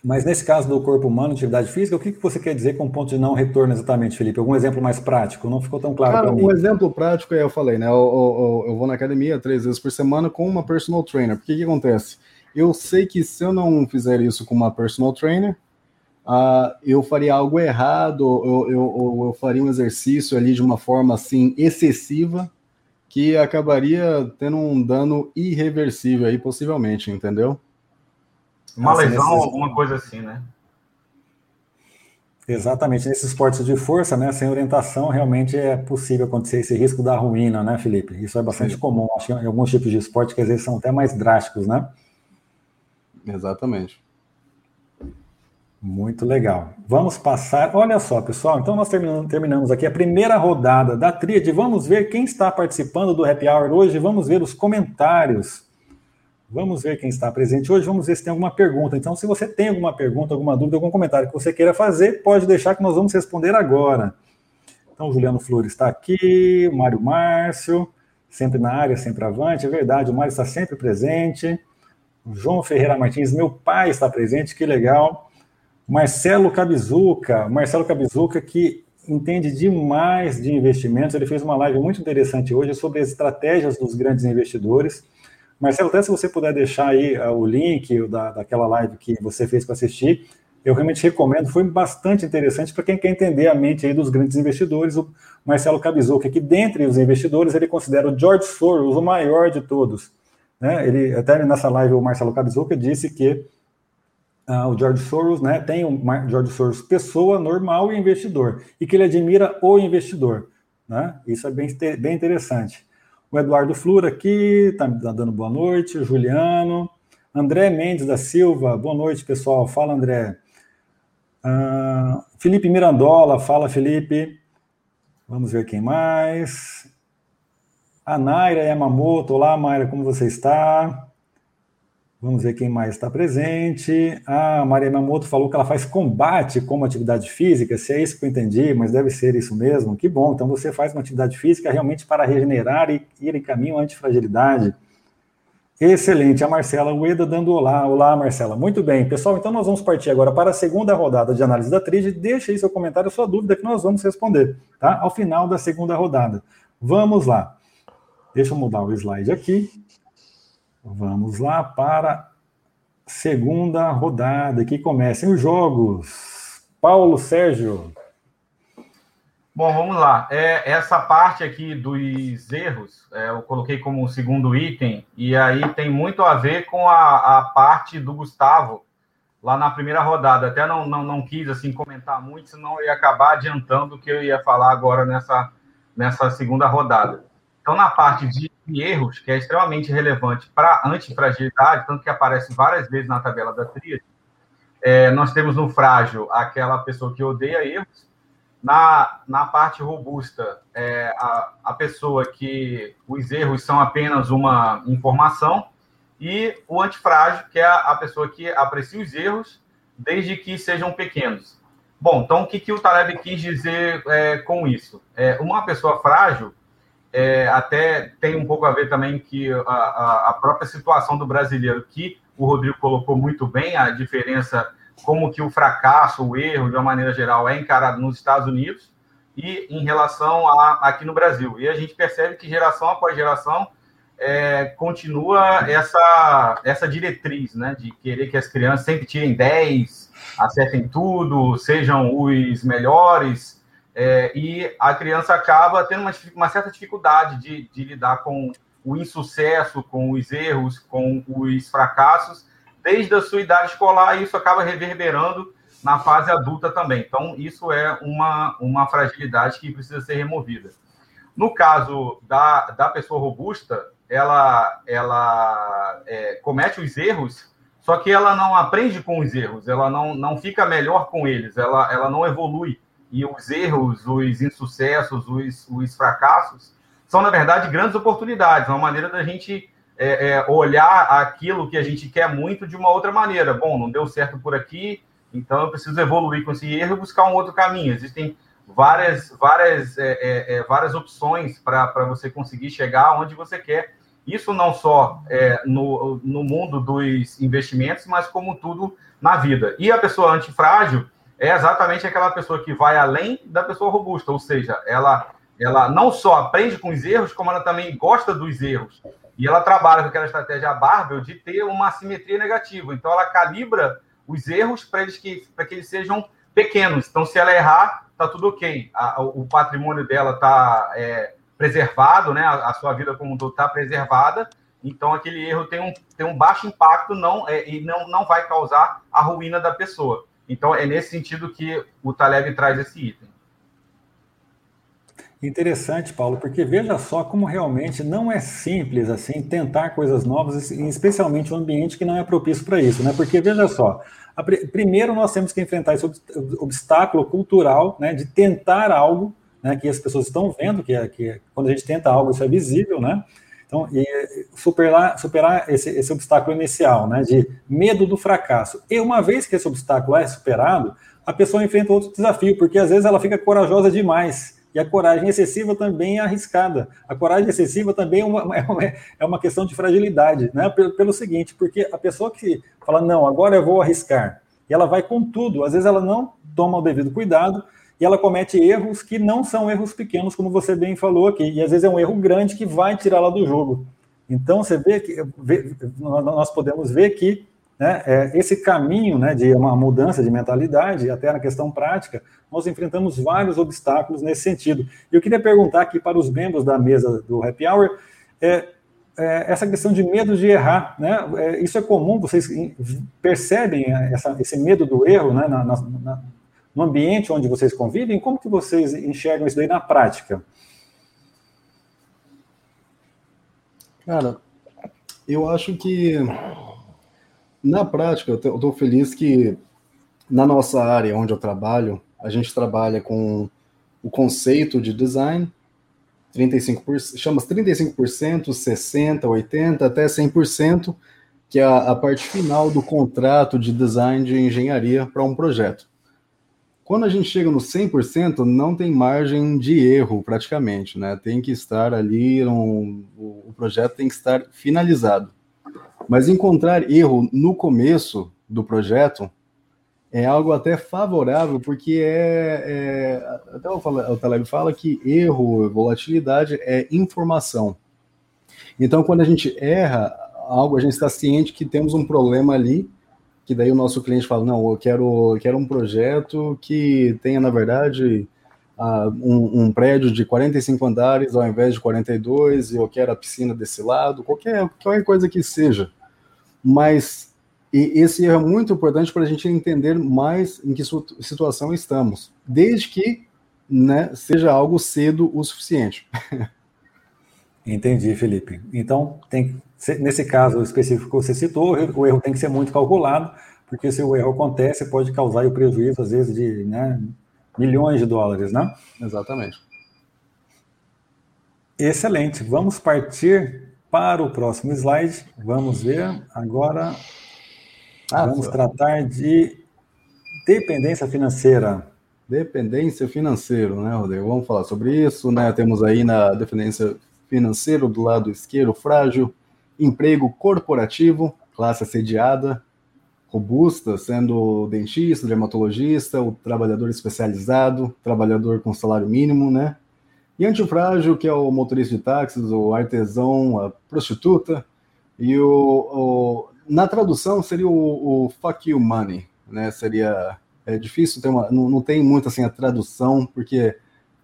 Mas nesse caso do corpo humano, atividade física, o que, que você quer dizer com ponto de não retorno exatamente, Felipe? Algum exemplo mais prático? Não ficou tão claro para mim. Um exemplo prático, é, eu falei, né? Eu, eu, eu, vou na academia três vezes por semana com uma personal trainer. Porque que acontece? Eu sei que se eu não fizer isso com uma personal trainer, uh, eu faria algo errado, eu, eu, eu faria um exercício ali de uma forma assim excessiva que acabaria tendo um dano irreversível aí, possivelmente, entendeu? Uma lesão, nesses... alguma coisa assim, né? Exatamente, nesses esportes de força, né, sem orientação, realmente é possível acontecer esse risco da ruína, né, Felipe? Isso é bastante Sim. comum, acho que em alguns tipos de esporte que às vezes são até mais drásticos, né? Exatamente. Muito legal. Vamos passar. Olha só, pessoal. Então, nós terminamos, terminamos aqui a primeira rodada da tríade. Vamos ver quem está participando do Happy Hour hoje. Vamos ver os comentários. Vamos ver quem está presente hoje. Vamos ver se tem alguma pergunta. Então, se você tem alguma pergunta, alguma dúvida, algum comentário que você queira fazer, pode deixar que nós vamos responder agora. Então, o Juliano Flores está aqui, o Mário Márcio, sempre na área, sempre avante. É verdade, o Mário está sempre presente. O João Ferreira Martins, meu pai está presente, que legal. Marcelo Cabizuca, Marcelo Cabizuca que entende demais de investimentos, ele fez uma live muito interessante hoje sobre as estratégias dos grandes investidores. Marcelo, até se você puder deixar aí uh, o link da, daquela live que você fez para assistir, eu realmente recomendo, foi bastante interessante para quem quer entender a mente aí dos grandes investidores, o Marcelo Cabizuca, que dentre os investidores ele considera o George Soros o maior de todos. Né? Ele, até nessa live o Marcelo Cabizuca disse que Uh, o George Soros, né, tem o George Soros pessoa normal e investidor, e que ele admira o investidor, né? Isso é bem, bem interessante. O Eduardo Flura aqui, está tá dando boa noite, Juliano, André Mendes da Silva, boa noite, pessoal, fala André. Uh, Felipe Mirandola, fala Felipe. Vamos ver quem mais. A Naira Yamamoto, olá Mayra, como você está? Vamos ver quem mais está presente. A Maria Mamoto falou que ela faz combate como atividade física, se é isso que eu entendi, mas deve ser isso mesmo. Que bom, então você faz uma atividade física realmente para regenerar e ir em caminho antifragilidade. Excelente, a Marcela Ueda dando olá. Olá, Marcela. Muito bem, pessoal, então nós vamos partir agora para a segunda rodada de análise da tríade. Deixe aí seu comentário, sua dúvida, que nós vamos responder, tá? Ao final da segunda rodada. Vamos lá. Deixa eu mudar o slide aqui. Vamos lá para a segunda rodada, que comecem os jogos. Paulo Sérgio. Bom, vamos lá. É, essa parte aqui dos erros, é, eu coloquei como segundo item, e aí tem muito a ver com a, a parte do Gustavo lá na primeira rodada. Até não, não, não quis assim comentar muito, senão ia acabar adiantando o que eu ia falar agora nessa, nessa segunda rodada. Então, na parte de erros, que é extremamente relevante para antifragilidade, tanto que aparece várias vezes na tabela da tríade, é, nós temos no frágil aquela pessoa que odeia erros, na, na parte robusta, é, a, a pessoa que os erros são apenas uma informação, e o antifrágil, que é a, a pessoa que aprecia os erros desde que sejam pequenos. Bom, então o que, que o Taleb quis dizer é, com isso? É, uma pessoa frágil é, até tem um pouco a ver também que a, a, própria situação do brasileiro, que o Rodrigo colocou muito bem, a diferença, como que o fracasso, o erro, de uma maneira geral, é encarado nos Estados Unidos e em relação a aqui no Brasil. E a gente percebe que geração após geração é, continua essa, essa diretriz, né, de querer que as crianças sempre tirem 10, acertem tudo, sejam os melhores, é, e a criança acaba tendo uma, uma certa dificuldade de, de, lidar com o insucesso, com os erros, com os fracassos, desde a sua idade escolar, e isso acaba reverberando na fase adulta também. Então, isso é uma, uma fragilidade que precisa ser removida. No caso da, da pessoa robusta, ela, ela é, comete os erros, só que ela não aprende com os erros, ela não, não fica melhor com eles, ela, ela não evolui e os erros, os insucessos, os, os fracassos, são, na verdade, grandes oportunidades, uma maneira da gente é, é, olhar aquilo que a gente quer muito de uma outra maneira. Bom, não deu certo por aqui, então eu preciso evoluir com esse erro e buscar um outro caminho. Existem várias, várias, é, é, é várias opções para você conseguir chegar onde você quer. Isso não só é, no, no mundo dos investimentos, mas como tudo na vida. E a pessoa antifrágil, é exatamente aquela pessoa que vai além da pessoa robusta, ou seja, ela, ela não só aprende com os erros, como ela também gosta dos erros. E ela trabalha com aquela estratégia Barbel de ter uma simetria negativa. Então, ela calibra os erros para eles que, para que eles sejam pequenos. Então, se ela errar, está tudo ok. A, o patrimônio dela está é, preservado, né? A, a, sua vida como um todo está preservada. Então, aquele erro tem um, tem um baixo impacto não, é, e não, não vai causar a ruína da pessoa. Então, é nesse sentido que o Taleb traz esse item. Interessante, Paulo, porque veja só como realmente não é simples assim tentar coisas novas, especialmente um ambiente que não é propício para isso, né? Porque veja só, primeiro nós temos que enfrentar esse obstáculo cultural, né, de tentar algo, né, que as pessoas estão vendo que, é, que é, quando a gente tenta algo isso é visível, né? Então, e superar, superar esse, esse obstáculo inicial, né, de medo do fracasso. E uma vez que esse obstáculo é superado, a pessoa enfrenta outro desafio, porque às vezes ela fica corajosa demais e a coragem excessiva também é arriscada. A coragem excessiva também é uma, *laughs* é uma, questão de fragilidade, né? Pelo, pelo seguinte, porque a pessoa que fala, não, agora eu vou arriscar, e ela vai com tudo, às vezes ela não toma o devido cuidado e ela comete erros que não são erros pequenos, como você bem falou aqui, e às vezes é um erro grande que vai tirá-la do jogo. Então, você vê que vê, nós podemos ver que né, é, esse caminho né, de uma mudança de mentalidade, até na questão prática, nós enfrentamos vários obstáculos nesse sentido. E eu queria perguntar aqui para os membros da mesa do Happy Hour, é, é, essa questão de medo de errar, né? É, isso é comum, vocês percebem essa, esse medo do erro né, na, na, no ambiente onde vocês convivem? Como que vocês enxergam isso daí na prática? Cara, eu acho que na prática, eu estou feliz que na nossa área onde eu trabalho, a gente trabalha com o conceito de design, 35%, chama 35%, 60%, 80%, até 100%, que é a, a parte final do contrato de design de engenharia para um projeto. Quando a gente chega no 100%, não tem margem de erro praticamente, né? Tem que estar ali, um, o projeto tem que estar finalizado. Mas encontrar erro no começo do projeto é algo até favorável, porque é, é até o, o Taleb fala que erro, volatilidade é informação. Então, quando a gente erra algo, a gente está ciente que temos um problema ali, que daí o nosso cliente fala, não, eu quero, quero um projeto que tenha, na verdade, uh, um, um, prédio de 45 andares ao invés de 42, e eu quero a piscina desse lado, qualquer, qualquer coisa que seja. Mas esse erro é muito importante para a gente entender mais em que situação estamos, desde que né, seja algo cedo o suficiente. *laughs* Entendi, Felipe. Então, tem, nesse caso específico que você citou, o erro tem que ser muito calculado, porque se o erro acontece, pode causar o prejuízo, às vezes, de né, milhões de dólares, né? Exatamente. Excelente. Vamos partir para o próximo slide. Vamos ver. Agora, ah, vamos tratar de dependência financeira. Dependência financeira, né, Rodrigo? Vamos falar sobre isso, né? Temos aí na dependência financeira do lado esquerdo frágil, emprego corporativo, classe assediada, robusta, sendo dentista, dermatologista, o trabalhador especializado, trabalhador com salário mínimo, né? E antifrágil, que é o motorista de táxis, o artesão, a prostituta. E o, o na tradução seria o, o, fuck you money, né? Seria é difícil ter uma, não, não tem muito assim a tradução, porque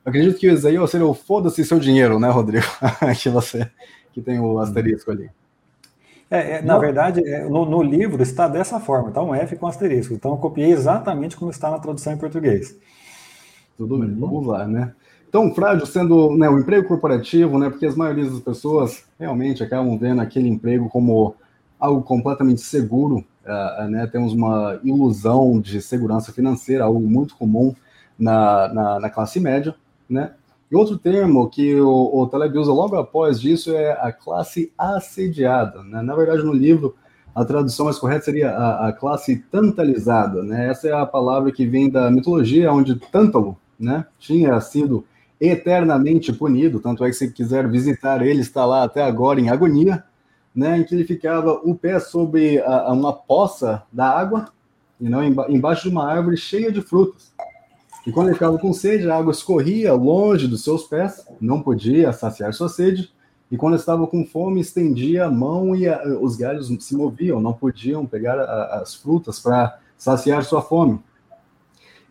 acredito que isso aí seria o foda-se seu dinheiro, né, Rodrigo? *laughs* que você que tem o asterisco ali. É, é, na verdade, é, no, no, livro está dessa forma, tá um F com asterisco. Então eu copiei exatamente como está na tradução em português. Tudo bem, uhum. vamos lá, né? Então, frágil sendo né, o emprego corporativo, né, porque as maioria das pessoas realmente acabam vendo aquele emprego como algo completamente seguro, uh, né, temos uma ilusão de segurança financeira, algo muito comum na, na, na classe média, né, e outro termo que o, o Taleb usa logo após disso é a classe assediada, né, na verdade no livro a tradução mais correta seria a, a classe tantalizada, né, essa é a palavra que vem da mitologia, onde Tântalo, né, tinha sido eternamente punido, tanto é que se quiser visitar ele, está lá até agora em agonia, né, em que ele ficava o pé sobre a, a uma poça da água, e não embaixo de uma árvore cheia de frutas. E quando ele ficava com sede, a água escorria longe dos seus pés, não podia saciar sua sede, e quando estava com fome, estendia a mão e a, os galhos se moviam, não podiam pegar a, as frutas para saciar sua fome.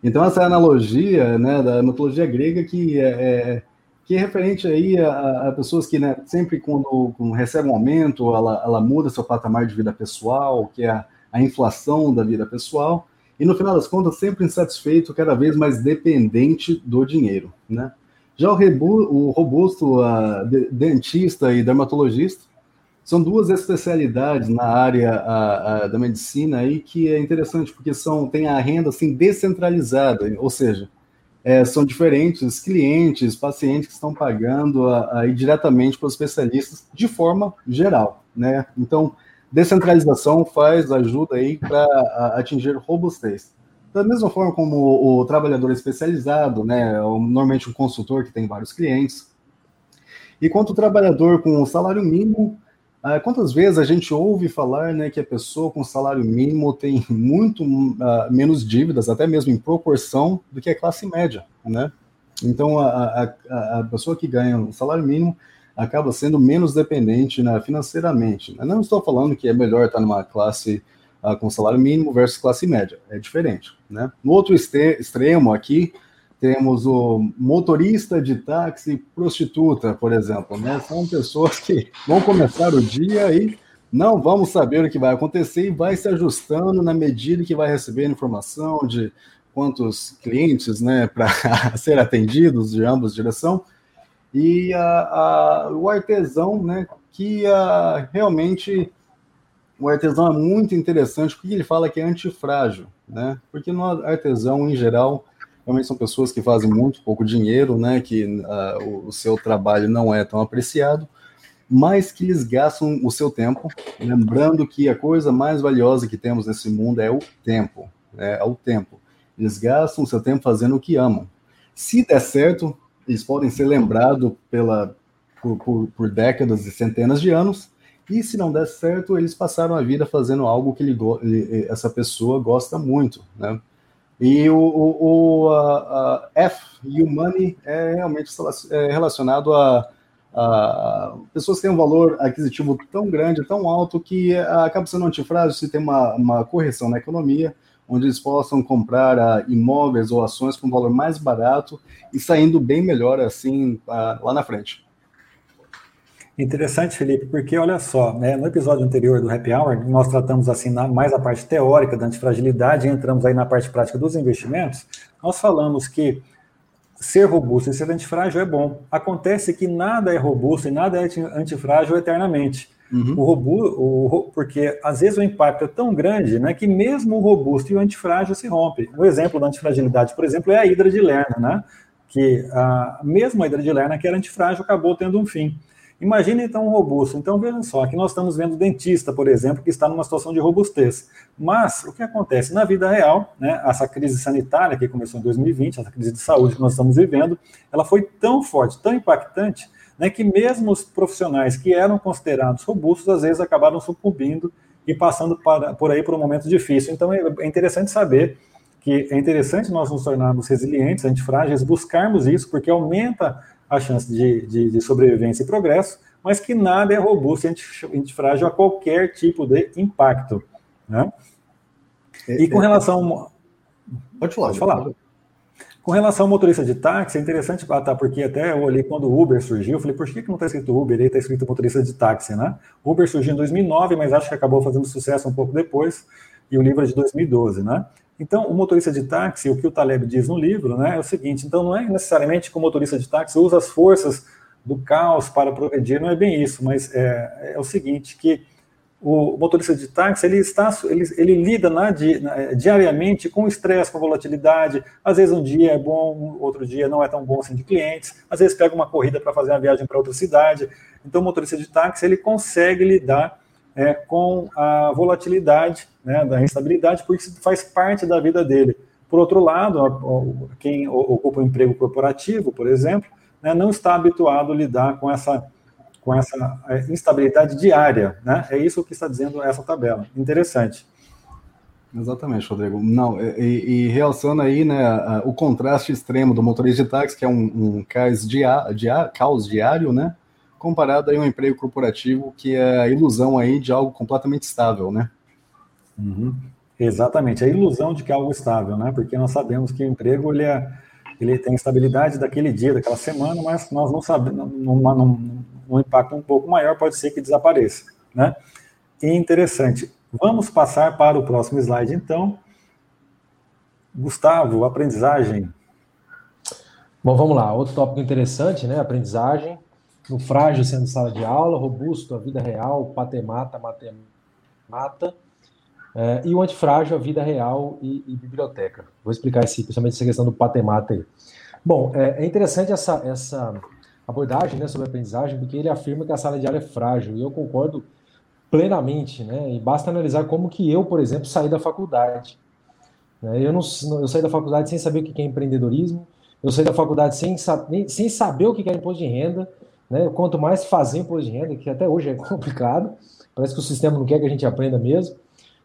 Então, essa analogia né, da mitologia grega que é, é, que é referente aí a, a pessoas que né, sempre quando, quando recebem um aumento, ela, ela muda seu patamar de vida pessoal, que é a, a inflação da vida pessoal, e no final das contas sempre insatisfeito, cada vez mais dependente do dinheiro, né? Já o, rebu, o robusto, uh, dentista e dermatologista, são duas especialidades na área a, a, da medicina aí que é interessante, porque são, tem a renda assim, descentralizada, ou seja, é, são diferentes clientes, pacientes que estão pagando aí diretamente para os especialistas de forma geral, né? Então, descentralização faz ajuda aí para atingir robustez. Da mesma forma como o, o trabalhador especializado, né, normalmente um consultor que tem vários clientes, e quanto o trabalhador com salário mínimo, ah, quantas vezes a gente ouve falar né, que a pessoa com salário mínimo tem muito uh, menos dívidas, até mesmo em proporção, do que a classe média, né? Então, a, a, a pessoa que ganha um salário mínimo acaba sendo menos dependente né, financeiramente. Eu não estou falando que é melhor estar numa classe uh, com salário mínimo versus classe média, é diferente, né? No outro extremo aqui, temos o motorista de táxi prostituta, por exemplo, né? São pessoas que vão começar o dia e não vamos saber o que vai acontecer e vai se ajustando na medida que vai receber informação de quantos clientes, né, para *laughs* ser atendidos de ambas direção e a, a, o artesão, né, que a, realmente o artesão é muito interessante porque ele fala que é antifrágil, né? Porque no artesão em geral realmente são pessoas que fazem muito pouco dinheiro, né, que uh, o seu trabalho não é tão apreciado, mas que eles gastam o seu tempo, lembrando que a coisa mais valiosa que temos nesse mundo é o tempo, né, é o tempo. Eles gastam o seu tempo fazendo o que amam. Se der certo, eles podem ser lembrados pela, por, por, por décadas e centenas de anos, e se não der certo, eles passaram a vida fazendo algo que ele, essa pessoa gosta muito, né? E o, o, o a, a F e o money é realmente é relacionado a, a, pessoas que têm um valor aquisitivo tão grande, tão alto, que acaba sendo antifrágil se tem uma, uma correção na economia, onde eles possam comprar uh, imóveis ou ações com valor mais barato e saindo bem melhor assim uh, lá na frente. Interessante, Felipe, porque olha só, né, no episódio anterior do Happy Hour, nós tratamos assim na, mais a parte teórica da antifragilidade e entramos aí na parte prática dos investimentos. Nós falamos que ser robusto e ser antifrágil é bom. Acontece que nada é robusto e nada é antifrágil eternamente. Uhum. O robusto, o, porque às vezes o impacto é tão grande né, que mesmo o robusto e o antifrágil se rompem. Um exemplo da antifragilidade, por exemplo, é a hidra de Lerna, né? que a, mesmo a hidra de Lerna, que era antifrágil, acabou tendo um fim. Imagine então um robusto. Então vejam só, aqui nós estamos vendo o dentista, por exemplo, que está numa situação de robustez. Mas o que acontece na vida real, né, essa crise sanitária que começou em 2020, essa crise de saúde que nós estamos vivendo, ela foi tão forte, tão impactante, né, que mesmo os profissionais que eram considerados robustos, às vezes acabaram sucumbindo e passando para, por aí por um momento difícil. Então é, é interessante saber que é interessante nós nos tornarmos resilientes, antifrágeis, buscarmos isso, porque aumenta a chance de, de, de, sobrevivência e progresso, mas que nada é robusto e antifrágil a qualquer tipo de impacto. Né? E com é, é, relação. Pode falar. Pode falar. Com relação ao motorista de táxi, é interessante, tá, porque até eu olhei quando o Uber surgiu, eu falei, por que, que não está escrito Uber e está escrito motorista de táxi, né? Uber surgiu em 2009, mas acho que acabou fazendo sucesso um pouco depois, e o livro é de 2012, né? Então, o motorista de táxi, o que o Taleb diz no livro, né, é o seguinte: então não é necessariamente que o motorista de táxi usa as forças do caos para progredir, não é bem isso, mas é, é o seguinte: que o motorista de táxi ele está ele, ele lida na, na, diariamente com estresse, com volatilidade. Às vezes um dia é bom, outro dia não é tão bom assim de clientes. Às vezes pega uma corrida para fazer uma viagem para outra cidade. Então o motorista de táxi ele consegue lidar é, com a volatilidade, né, da instabilidade, porque isso faz parte da vida dele. Por outro lado, quem ocupa um emprego corporativo, por exemplo, né, não está habituado a lidar com essa, com essa é, instabilidade diária. Né? É isso que está dizendo essa tabela. Interessante. Exatamente, Rodrigo. Não, e, e realçando aí né, o contraste extremo do motorista de táxi, que é um, um caos, dia, dia, caos diário, né? comparado a um emprego corporativo que é a ilusão aí de algo completamente estável, né? Uhum. Exatamente, a ilusão de que é algo estável, né? Porque nós sabemos que o emprego ele, é, ele tem estabilidade daquele dia, daquela semana, mas nós não sabemos, num impacto um pouco maior pode ser que desapareça, né? E interessante. Vamos passar para o próximo slide, então. Gustavo, aprendizagem. Bom, vamos lá. Outro tópico interessante, né? Aprendizagem. No frágil sendo sala de aula, robusto a vida real, patemata, matemata. É, e o antifrágil, a vida real e, e, biblioteca. Vou explicar esse, principalmente essa questão do patemata aí. Bom, é, é interessante essa, essa abordagem né, sobre aprendizagem, porque ele afirma que a sala de aula é frágil, e eu concordo plenamente, né? E basta analisar como que eu, por exemplo, saí da faculdade. Né? Eu, não, eu saí da faculdade sem saber o que é empreendedorismo, eu saí da faculdade sem, sem saber o que é imposto de renda, né? Quanto mais fazer imposto de renda, que até hoje é *laughs* complicado, parece que o sistema não quer que a gente aprenda mesmo.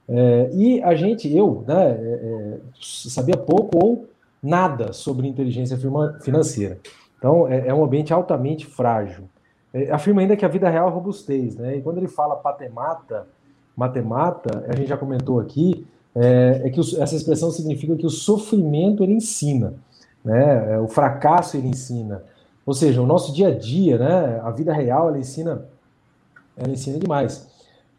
É, e a gente, eu, né, é, é sabia pouco ou nada sobre inteligência financeira. Então, é, é um ambiente altamente frágil. É, afirma ainda que a vida real é robustez, né? E quando ele fala patemata, matemata, a gente já comentou aqui, é, é que o, essa expressão significa que o sofrimento ele ensina, né? O fracasso ele ensina. Ou seja, o nosso dia a dia, né? A vida real ela ensina, ela ensina demais.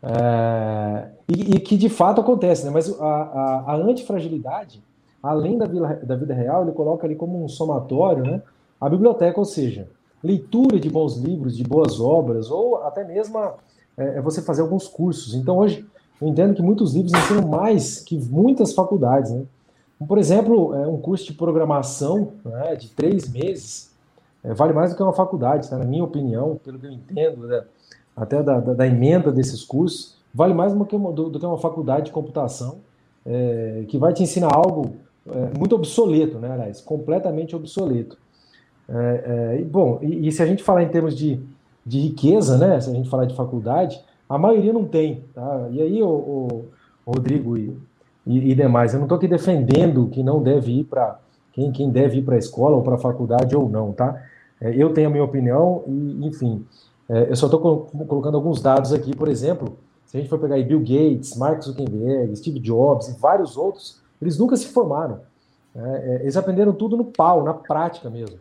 É, e, e, que de fato acontece, né? Mas a, a, a antifragilidade, além da vida, da vida real, ele coloca ali como um somatório, né? A biblioteca, ou seja, leitura de bons livros, de boas obras, ou até mesmo é, é, você fazer alguns cursos. Então, hoje, eu entendo que muitos livros ensinam mais que muitas faculdades, né? Por exemplo, é, um curso de programação né, de três meses é, vale mais do que uma faculdade, tá? na minha opinião, pelo que eu entendo, né, até da, da, da, emenda desses cursos, vale mais do que uma, do, do que uma faculdade de computação, é, que vai te ensinar algo é, muito obsoleto, né, aliás, completamente obsoleto. É, é, bom, e, e, se a gente falar em termos de, de riqueza, né? Se a gente falar de faculdade, a maioria não tem, tá? E aí, o, o Rodrigo e, e, e, demais, eu não estou aqui defendendo que não deve ir para quem, quem deve ir para a escola ou para a faculdade ou não, tá? É, eu tenho a minha opinião e, enfim, é, eu só estou colocando alguns dados aqui, por exemplo, se a gente for pegar Bill Gates, Mark Zuckerberg, Steve Jobs e vários outros, eles nunca se formaram. Né? É, eles aprenderam tudo no pau, na prática mesmo.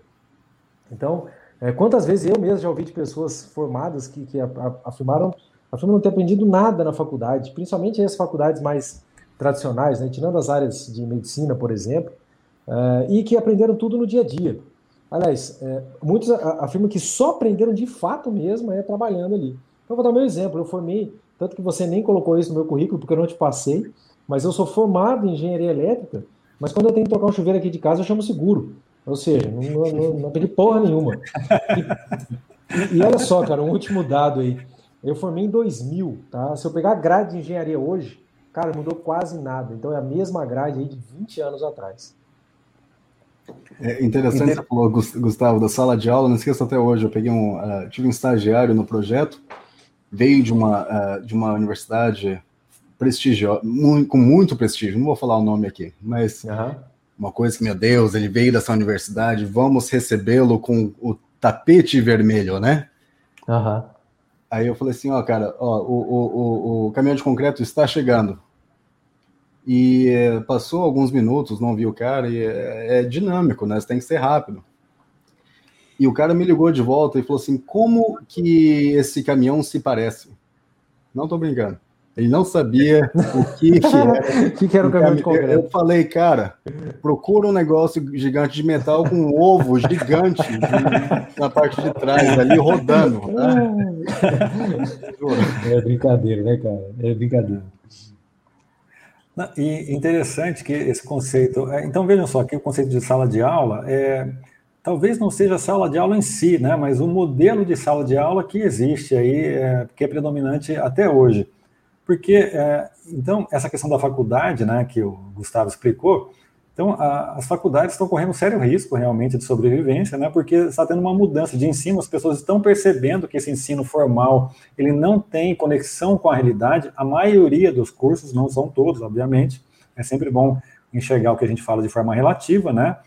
Então, é, quantas vezes eu mesmo já ouvi de pessoas formadas que, que afirmaram, afirmaram não ter aprendido nada na faculdade, principalmente as faculdades mais tradicionais, né, tirando as áreas de medicina, por exemplo, é, e que aprenderam tudo no dia a dia. Aliás, é, muitos afirmam que só aprenderam de fato mesmo é trabalhando ali. Então, vou dar meu exemplo. Eu formei, tanto que você nem colocou isso no meu currículo, porque eu não te passei, mas eu sou formado em engenharia elétrica, mas quando eu tenho que trocar um chuveiro aqui de casa, eu chamo seguro. Ou seja, não, não, não porra nenhuma. E, e, olha só, cara, um último dado aí. Eu formei em 2000, tá? Se eu pegar a grade de engenharia hoje, cara, mudou quase nada. Então é a mesma grade aí de 20 anos atrás. É interessante você falou, Gustavo, da sala de aula. Não esqueça até hoje, eu peguei um, uh, tive um estagiário no projeto, veio de uma, uh, de uma universidade prestigiosa, com muito prestígio, não vou falar o nome aqui, mas uhum uma coisa que, meu Deus, ele veio dessa universidade, vamos recebê-lo com o tapete vermelho, né? Uhum. Aí eu falei assim, ó, cara, ó, o, o, o, o caminhão de concreto está chegando. E é, passou alguns minutos, não vi o cara, e é, é dinâmico, né? Você tem que ser rápido. E o cara me ligou de volta e falou assim: como que esse caminhão se parece? Não tô brincando. Ele não sabia o que, que era. *laughs* o que, que era o caminhão de concreto. Eu falei, cara, procura um negócio gigante de metal com um ovo gigante de, na parte de trás, ali rodando. Tá? *laughs* É brincadeira, né, cara? É brincadeira. E interessante que esse conceito. É, então vejam só, aqui o conceito de sala de aula é talvez não seja a sala de aula em si, né? Mas o modelo de sala de aula que existe aí, é, que é predominante até hoje. Porque, é, então, essa questão da faculdade, né, que o Gustavo explicou, então, a, as faculdades estão correndo sério risco, realmente, de sobrevivência, né, porque está tendo uma mudança de ensino, as pessoas estão percebendo que esse ensino formal, ele não tem conexão com a realidade, a maioria dos cursos, não são todos, obviamente, é sempre bom enxergar o que a gente fala de forma relativa, né,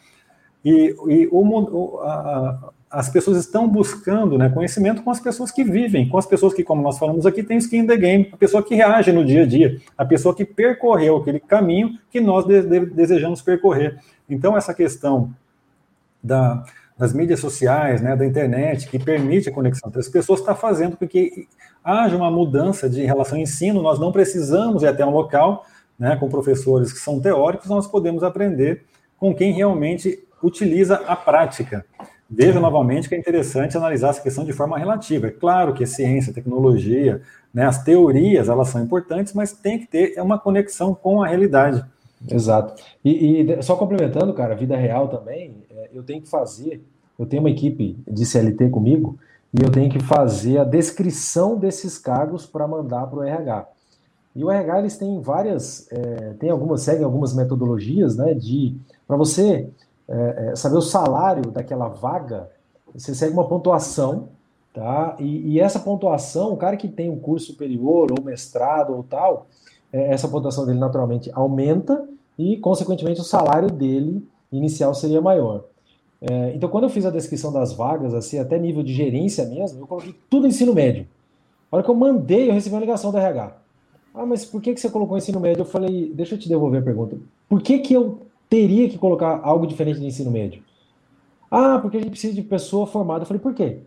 e, e o, a, as pessoas estão buscando né, conhecimento com as pessoas que vivem, com as pessoas que, como nós falamos aqui, tem skin in the game, a pessoa que reage no dia a dia, a pessoa que percorreu aquele caminho que nós de, de, desejamos percorrer. Então, essa questão da, das mídias sociais, né, da internet, que permite a conexão entre as pessoas, está fazendo com que haja uma mudança de relação ao ensino. Nós não precisamos ir até um local né, com professores que são teóricos, nós podemos aprender com quem realmente utiliza a prática. Veja novamente que é interessante analisar essa questão de forma relativa. É claro que ciência, tecnologia, né, as teorias, elas são importantes, mas tem que ter uma conexão com a realidade. Exato. E, e só complementando, cara, a vida real também, é, eu tenho que fazer, eu tenho uma equipe de CLT comigo, e eu tenho que fazer a descrição desses cargos para mandar para o RH. E o RH eles têm várias, é, tem algumas, seguem algumas metodologias, né, de para você é, é, saber o salário daquela vaga, você segue uma pontuação, tá? E, e, essa pontuação, o cara que tem um curso superior ou mestrado ou tal, é, essa pontuação dele naturalmente aumenta e, consequentemente, o salário dele inicial seria maior. É, então, quando eu fiz a descrição das vagas, assim, até nível de gerência mesmo, eu coloquei tudo ensino médio. A hora que eu mandei, eu recebi uma ligação da RH. Ah, mas por que, que você colocou ensino médio? Eu falei, deixa eu te devolver a pergunta. Por que, que eu teria que colocar algo diferente de ensino médio? Ah, porque a gente precisa de pessoa formada. Eu falei, por quê?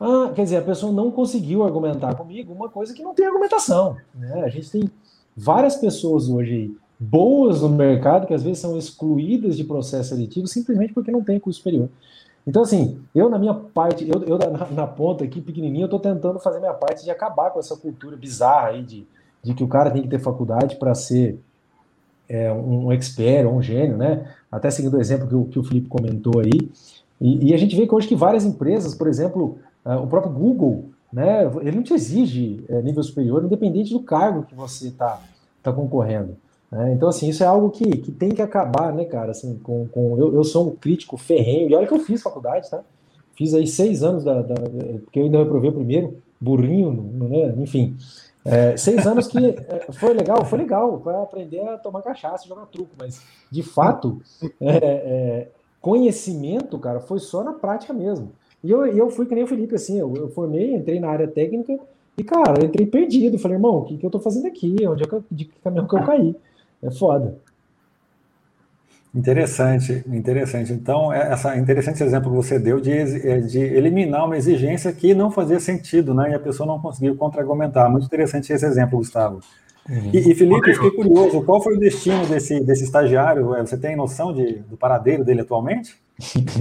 Ah, quer dizer, a pessoa não conseguiu argumentar comigo uma coisa que não tem argumentação. Né? A gente tem várias pessoas hoje boas no mercado que às vezes são excluídas de processo seletivo simplesmente porque não tem curso superior. Então, assim, eu na minha parte, eu, eu na, na, ponta aqui, pequenininho, eu estou tentando fazer minha parte de acabar com essa cultura bizarra aí de, de que o cara tem que ter faculdade para ser é, um, expert, um gênio, né? Até seguindo o exemplo que o, que o Felipe comentou aí. E, e, a gente vê que hoje que várias empresas, por exemplo, uh, o próprio Google, né, ele não te exige é, nível superior, independente do cargo que você está tá concorrendo. Né? Então, assim, isso é algo que, que tem que acabar, né, cara? Assim, com, com, eu, eu sou um crítico ferrenho, e olha que eu fiz faculdade, tá? Fiz aí seis anos, da, da porque eu ainda reprovei o primeiro, burrinho, né? enfim. É, seis anos que é, foi legal, foi legal, para aprender a tomar cachaça jogar truco, mas de fato, é, é, conhecimento, cara, foi só na prática mesmo. E eu, eu fui que nem o Felipe, assim, eu, eu formei, entrei na área técnica e, cara, entrei perdido. Falei, irmão, o que, que eu tô fazendo aqui? Onde é que eu, de que caminhão que eu caí? É foda. Interessante, interessante. Então, é essa interessante exemplo que você deu de, é, de eliminar uma exigência que não fazia sentido, né? E a pessoa não conseguiu contra-argumentar. Muito interessante esse exemplo, Gustavo. Uhum. E, e, Felipe, eu fiquei curioso, qual foi o destino desse, desse estagiário? É, você tem noção de, do paradeiro dele atualmente?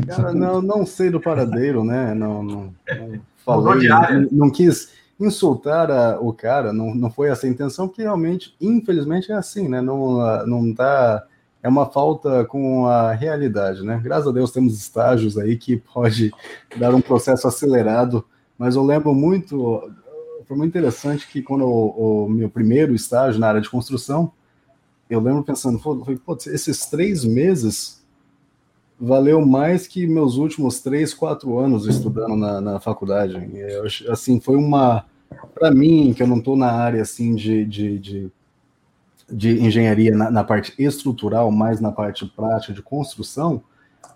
Cara, não, não sei do paradeiro, né? Não, não, não falei, não, não quis insultar a, o cara, não, não foi essa a intenção, porque realmente, infelizmente, é assim, né? Não, não tá. É uma falta com a realidade, né? Graças a Deus temos estágios aí que pode dar um processo acelerado, mas eu lembro muito, foi muito interessante que quando o, o meu primeiro estágio na área de construção, eu lembro pensando, pô, esses três meses valeu mais que meus últimos três, quatro anos estudando na, na faculdade. Eu, assim, foi uma. Para mim, que eu não estou na área assim de, de, de, de engenharia na, na, parte estrutural, mais na parte prática de construção,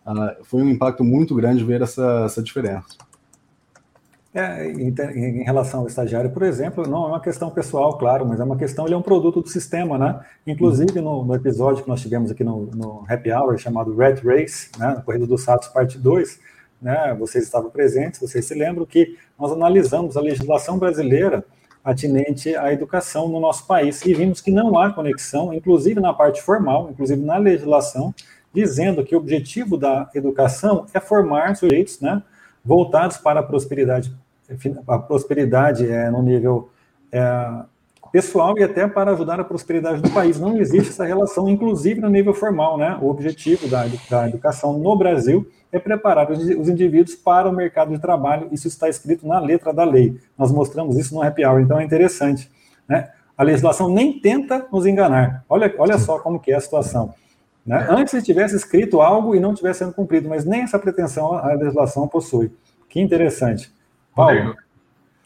uh, foi um impacto muito grande ver essa, essa diferença. É, em, em, relação ao estagiário, por exemplo, não é uma questão pessoal, claro, mas é uma questão, ele é um produto do sistema, né? Inclusive, no, no episódio que nós tivemos aqui no, no Happy Hour, chamado Red Race, né, Corrida dos Ratos, parte 2, né, vocês estavam presentes, vocês se lembram que nós analisamos a legislação brasileira atinente à educação no nosso país. E vimos que não há conexão, inclusive na parte formal, inclusive na legislação, dizendo que o objetivo da educação é formar sujeitos, né, voltados para a prosperidade, a prosperidade é, no nível é, pessoal e até para ajudar a prosperidade do país. Não existe essa relação, inclusive no nível formal, né? O objetivo da, da educação no Brasil é preparar os, os, indivíduos para o mercado de trabalho. Isso está escrito na letra da lei. Nós mostramos isso no Happy Hour, então é interessante, né? A legislação nem tenta nos enganar. Olha, olha só como que é a situação. Né? Antes se tivesse escrito algo e não tivesse sendo cumprido, mas nem essa pretensão a legislação possui. Que interessante. Paulo.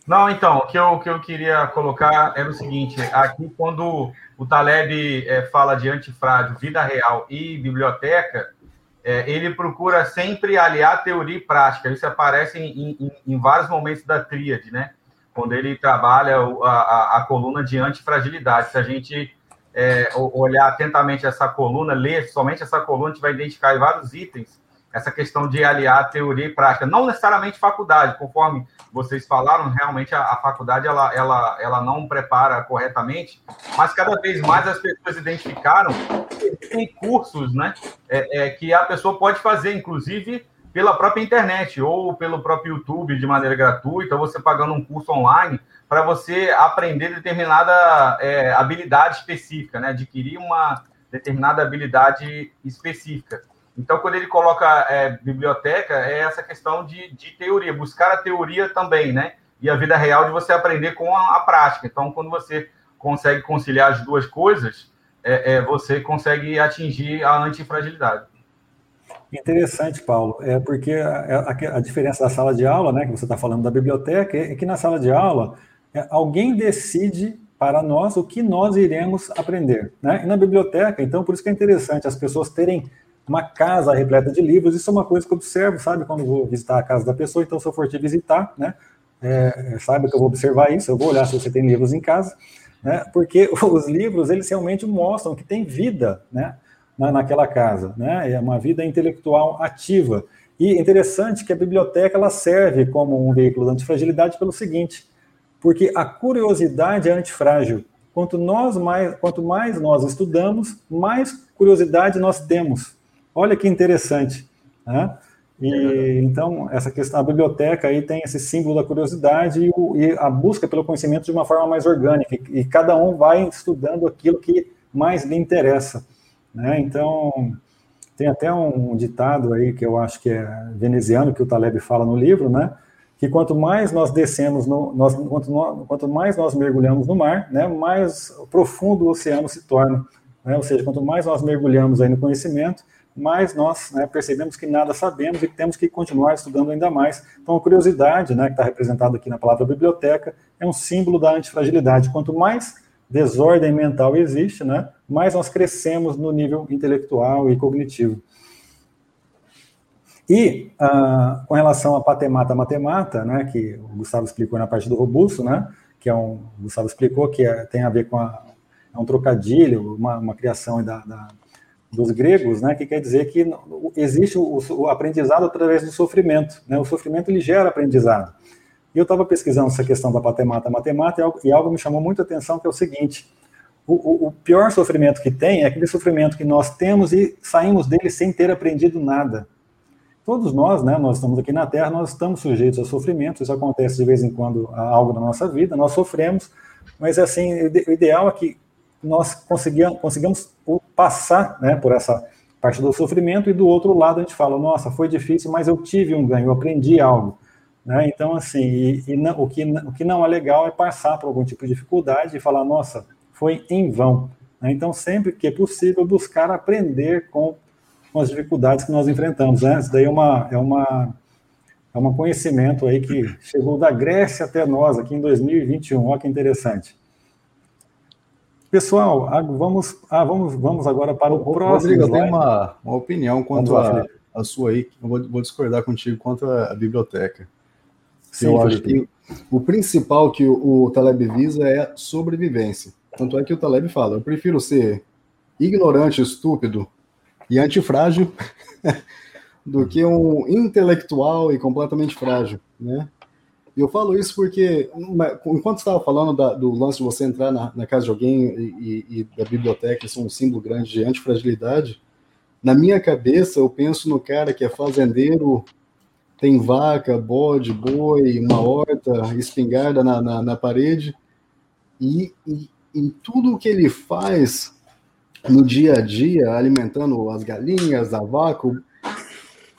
Não, então, o que eu, que eu queria colocar era o seguinte: aqui, quando o Taleb é, fala de antifrágil, vida real e biblioteca, é, ele procura sempre aliar teoria e prática. Isso aparece em, em, em vários momentos da tríade, né? Quando ele trabalha a, a, a coluna de antifragilidade. Se a gente é, olhar atentamente essa coluna, ler somente essa coluna, a gente vai identificar vários itens essa questão de aliar teoria e prática, não necessariamente faculdade, conforme vocês falaram, realmente a, a, faculdade ela, ela, ela não prepara corretamente, mas cada vez mais as pessoas identificaram que tem cursos né, é, é, que a pessoa pode fazer, inclusive pela própria internet ou pelo próprio YouTube de maneira gratuita, você pagando um curso online para você aprender determinada é, habilidade específica, né, adquirir uma determinada habilidade específica. Então, quando ele coloca é, biblioteca, é essa questão de, de teoria, buscar a teoria também, né? E a vida real de você aprender com a, a prática. Então, quando você consegue conciliar as duas coisas, é, é, você consegue atingir a antifragilidade. Interessante, Paulo, é porque a, a, a, diferença da sala de aula, né, que você está falando da biblioteca, é que na sala de aula é, alguém decide para nós o que nós iremos aprender, né? E na biblioteca, então, por isso que é interessante as pessoas terem uma casa repleta de livros. Isso é uma coisa que eu observo, sabe, quando vou visitar a casa da pessoa. Então, se eu for te visitar, né, é, saiba que eu vou observar isso, eu vou olhar se você tem livros em casa, né, porque *laughs* os livros, eles realmente mostram que tem vida, né, na, naquela casa, né, é uma vida intelectual ativa. E interessante que a biblioteca, ela serve como um veículo de antifragilidade pelo seguinte, porque a curiosidade é antifrágil. Quanto, nós mais, quanto mais nós estudamos, mais curiosidade nós temos. Olha que interessante. Né? E, então, essa questão, a biblioteca aí tem esse símbolo da curiosidade e, o, e, a busca pelo conhecimento de uma forma mais orgânica, e, cada um vai estudando aquilo que mais lhe interessa. Né? Então, tem até um ditado aí que eu acho que é veneziano, que o Taleb fala no livro, né? que quanto mais nós descemos, no, nós, quanto, quanto mais nós mergulhamos no mar, né, mais profundo o oceano se torna. Né? Ou seja, quanto mais nós mergulhamos aí no conhecimento, mas nós né, percebemos que nada sabemos e que temos que continuar estudando ainda mais. Então, a curiosidade, né, que está representada aqui na palavra biblioteca, é um símbolo da antifragilidade. Quanto mais desordem mental existe, né, mais nós crescemos no nível intelectual e cognitivo. E ah, com relação a patemata matemata, né, que o Gustavo explicou na parte do robusto, né, que é um, o Gustavo explicou que é, tem a ver com a, é um trocadilho, uma, uma criação da, da dos gregos, né, que quer dizer que existe o, o aprendizado através do sofrimento. Né, o sofrimento ele gera aprendizado. E eu estava pesquisando essa questão da patemata matemática e algo, e algo me chamou muita atenção, que é o seguinte, o, o, o, pior sofrimento que tem é aquele sofrimento que nós temos e saímos dele sem ter aprendido nada. Todos nós, né, nós estamos aqui na Terra, nós estamos sujeitos a sofrimento, isso acontece de vez em quando algo na nossa vida, nós sofremos, mas assim, o ideal é que nós conseguimos, conseguimos passar né, por essa parte do sofrimento, e do outro lado a gente fala, nossa, foi difícil, mas eu tive um ganho, eu aprendi algo. Né? Então, assim, e, e não, o, que, o que não é legal é passar por algum tipo de dificuldade e falar, nossa, foi em vão. Né? Então, sempre que é possível, buscar aprender com, com as dificuldades que nós enfrentamos. Né? Isso daí é uma, é uma é um conhecimento aí que chegou da Grécia até nós aqui em 2021. Olha que interessante. Pessoal, vamos, ah, vamos, vamos agora para o próximo. Rodrigo, eu tenho uma, uma opinião quanto a, a, sua aí, eu vou, vou, discordar contigo quanto a, biblioteca. Sim, eu acho que o principal que o, o Taleb visa é a sobrevivência. Tanto é que o Taleb fala: eu prefiro ser ignorante, estúpido e antifrágil *laughs* do que um intelectual e completamente frágil, né? Eu falo isso porque, enquanto estava falando da, do lance de você entrar na, na casa de alguém e, e, da biblioteca, isso é um símbolo grande de antifragilidade, na minha cabeça eu penso no cara que é fazendeiro, tem vaca, bode, boi, uma horta, espingarda na, na, na parede, e, e em tudo que ele faz no dia a dia, alimentando as galinhas, a vaca,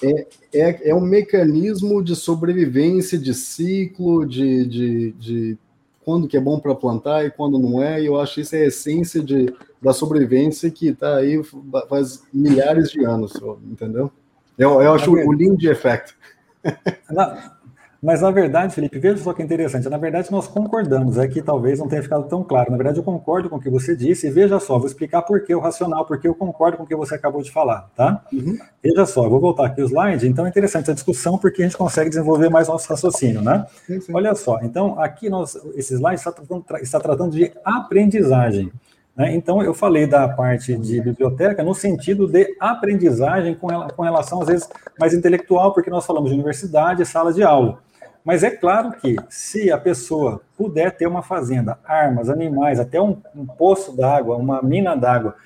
é, é, é um mecanismo de sobrevivência, de ciclo, de, de, de quando que é bom para plantar e quando não é, e eu acho que isso é a essência de, da sobrevivência que está aí faz milhares de anos, entendeu? Eu, eu acho o Lind Effect. Mas, na verdade, Felipe, veja só que interessante. Na verdade, nós concordamos. É que talvez não tenha ficado tão claro. Na verdade, eu concordo com o que você disse. E veja só, vou explicar por que o racional, porque eu concordo com o que você acabou de falar, tá? Uhum. Veja só, vou voltar aqui o slide. Então, é interessante a discussão, porque a gente consegue desenvolver mais nosso raciocínio, né? Sim, sim. Olha só. Então, aqui, nós, esse slide está tratando, está tratando de aprendizagem. Né? Então, eu falei da parte de biblioteca no sentido de aprendizagem com, com relação, às vezes, mais intelectual, porque nós falamos de universidade e sala de aula. Mas é claro que, se a pessoa puder ter uma fazenda, armas, animais, até um, um poço d'água, uma mina d'água,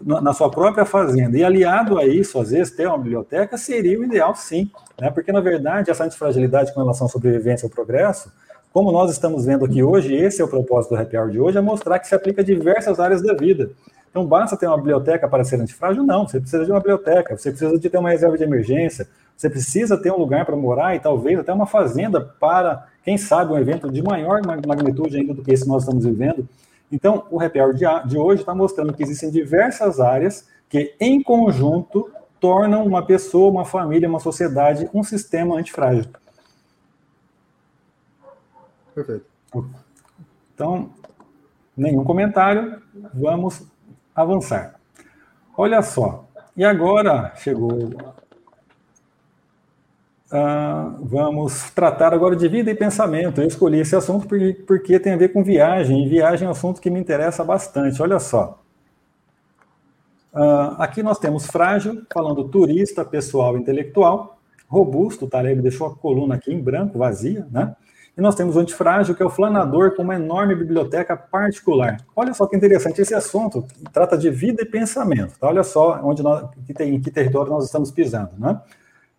na sua própria fazenda, e aliado a isso, às vezes, ter uma biblioteca, seria o ideal, sim. Né? Porque, na verdade, essa antifragilidade com relação à sobrevivência e ao progresso como nós estamos vendo aqui hoje, esse é o propósito do Happy Hour de hoje, é mostrar que se aplica a diversas áreas da vida. Então, basta ter uma biblioteca para ser antifrágil? Não, você precisa de uma biblioteca, você precisa de ter uma reserva de emergência, você precisa ter um lugar para morar e talvez até uma fazenda para, quem sabe, um evento de maior magnitude ainda do que esse que nós estamos vivendo. Então, o Happy Hour de hoje está mostrando que existem diversas áreas que, em conjunto, tornam uma pessoa, uma família, uma sociedade, um sistema antifrágil. Perfeito. Então, nenhum comentário, vamos avançar. Olha só, e agora chegou. Uh, vamos tratar agora de vida e pensamento. Eu escolhi esse assunto porque, tem a ver com viagem, e viagem é um assunto que me interessa bastante. Olha só. Uh, aqui nós temos frágil, falando turista, pessoal, intelectual. Robusto, tá? Ele deixou a coluna aqui em branco, vazia, né? E nós temos o antifrágil, que é o flanador com uma enorme biblioteca particular. Olha só que interessante esse assunto, trata de vida e pensamento. Tá? Olha só onde nós, em que território nós estamos pisando. Né?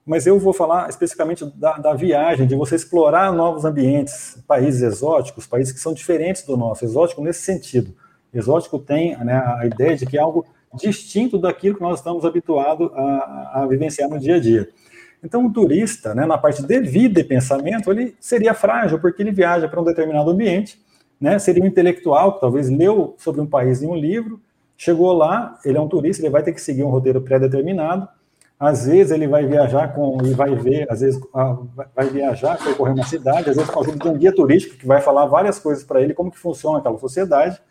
Mas eu vou falar especificamente da, da, viagem, de você explorar novos ambientes, países exóticos, países que são diferentes do nosso. Exótico nesse sentido. Exótico tem né, a ideia de que é algo distinto daquilo que nós estamos habituados a, a vivenciar no dia a dia. Então, o turista, né, na parte de vida e pensamento, ele seria frágil, porque ele viaja para um determinado ambiente, né, seria um intelectual que talvez leu sobre um país em um livro, chegou lá, ele é um turista, ele vai ter que seguir um roteiro pré-determinado, às vezes ele vai viajar com e vai ver, às vezes ah, vai viajar, percorrer uma cidade, às vezes com a ajuda de um guia turístico que vai falar várias coisas para ele, como que funciona aquela sociedade,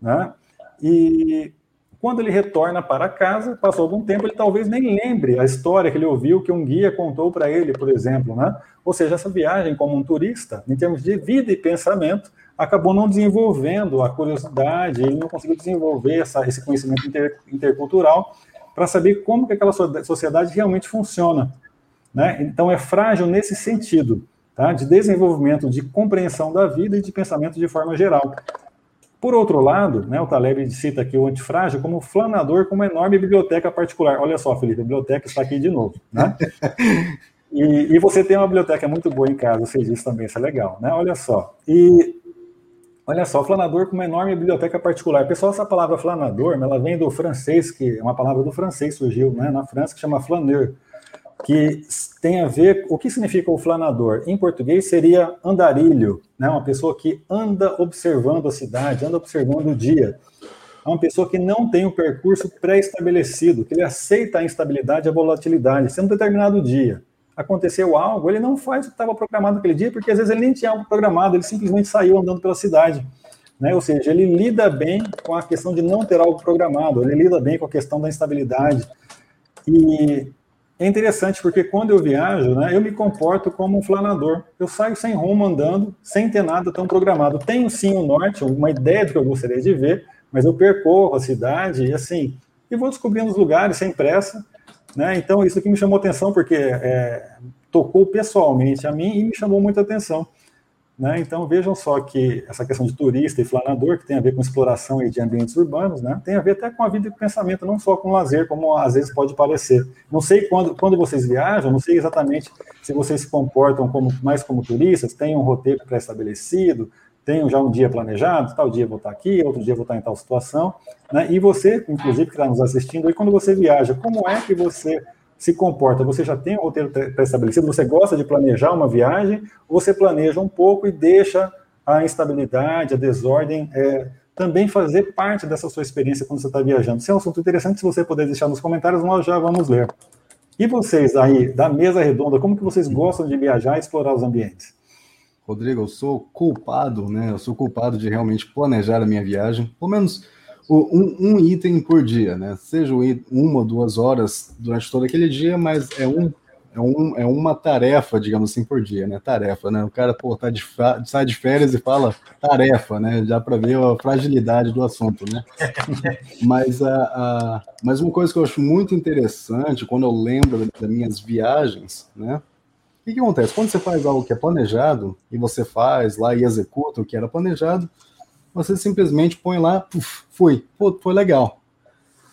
né? E quando ele retorna para casa, passou algum tempo, ele talvez nem lembre a história que ele ouviu que um guia contou para ele, por exemplo, né? Ou seja, essa viagem como um turista, em termos de vida e pensamento, acabou não desenvolvendo a curiosidade, ele não conseguiu desenvolver essa, esse conhecimento inter, intercultural para saber como que aquela sociedade realmente funciona, né? Então é frágil nesse sentido, tá? De desenvolvimento de compreensão da vida e de pensamento de forma geral. Por outro lado, né, o Taleb cita aqui o antifrágil como flanador com uma enorme biblioteca particular. Olha só, Felipe, a biblioteca está aqui de novo. Né? *laughs* E, e, você tem uma biblioteca muito boa em casa, você disse também, isso é legal, né? Olha só. E olha só, flanador com uma enorme biblioteca particular. Pessoal, essa palavra flanador, ela vem do francês, que é uma palavra do francês, surgiu né, na França, que chama flaneur que tem a ver. O que significa o flanador? Em português seria andarilho, né? uma pessoa que anda observando a cidade, anda observando o dia. É uma pessoa que não tem um percurso pré-estabelecido, que ele aceita a instabilidade e a volatilidade. Se um determinado dia aconteceu algo, ele não faz o que estava programado naquele dia, porque às vezes ele nem tinha algo programado, ele simplesmente saiu andando pela cidade. Né? Ou seja, ele lida bem com a questão de não ter algo programado, ele lida bem com a questão da instabilidade. E é interessante porque quando eu viajo, né, eu me comporto como um flanador. Eu saio sem rumo andando, sem ter nada tão programado. Tenho sim o um norte, uma ideia do que eu gostaria de ver, mas eu percorro a cidade e assim, e vou descobrindo os lugares sem pressa. Né? Então, isso aqui me chamou atenção porque é, tocou pessoalmente a mim e me chamou muita atenção. Né? Então vejam só que essa questão de turista e flanador, que tem a ver com exploração de ambientes urbanos, né? tem a ver até com a vida e pensamento, não só com lazer, como às vezes pode parecer. Não sei quando, quando vocês viajam, não sei exatamente se vocês se comportam como, mais como turistas, têm um roteiro pré-estabelecido, têm já um dia planejado, tal dia vou estar aqui, outro dia vou estar em tal situação. Né? E você, inclusive, que está nos assistindo, e quando você viaja, como é que você se comporta? Você já tem um roteiro pré-estabelecido? Você gosta de planejar uma viagem? Ou você planeja um pouco e deixa a instabilidade, a desordem é, também fazer parte dessa sua experiência quando você está viajando? Isso é um assunto interessante. Se você puder deixar nos comentários, nós já vamos ler. E vocês aí, da mesa redonda, como que vocês gostam de viajar e explorar os ambientes? Rodrigo, eu sou culpado, né? Eu sou culpado de realmente planejar a minha viagem. Pelo menos um, um, item por dia, né? Seja uma ou duas horas durante todo aquele dia, mas é um é, um, é uma tarefa, digamos assim, por dia, né? Tarefa, né? O cara, pô, tá de, sai de férias e fala tarefa, né? Já para ver a fragilidade do assunto, né? *laughs* mas, a, a, mas uma coisa que eu acho muito interessante, quando eu lembro das minhas viagens, né? O que, que acontece? Quando você faz algo que é planejado, e você faz lá e executa o que era planejado, você simplesmente põe lá, puf, pô, foi legal.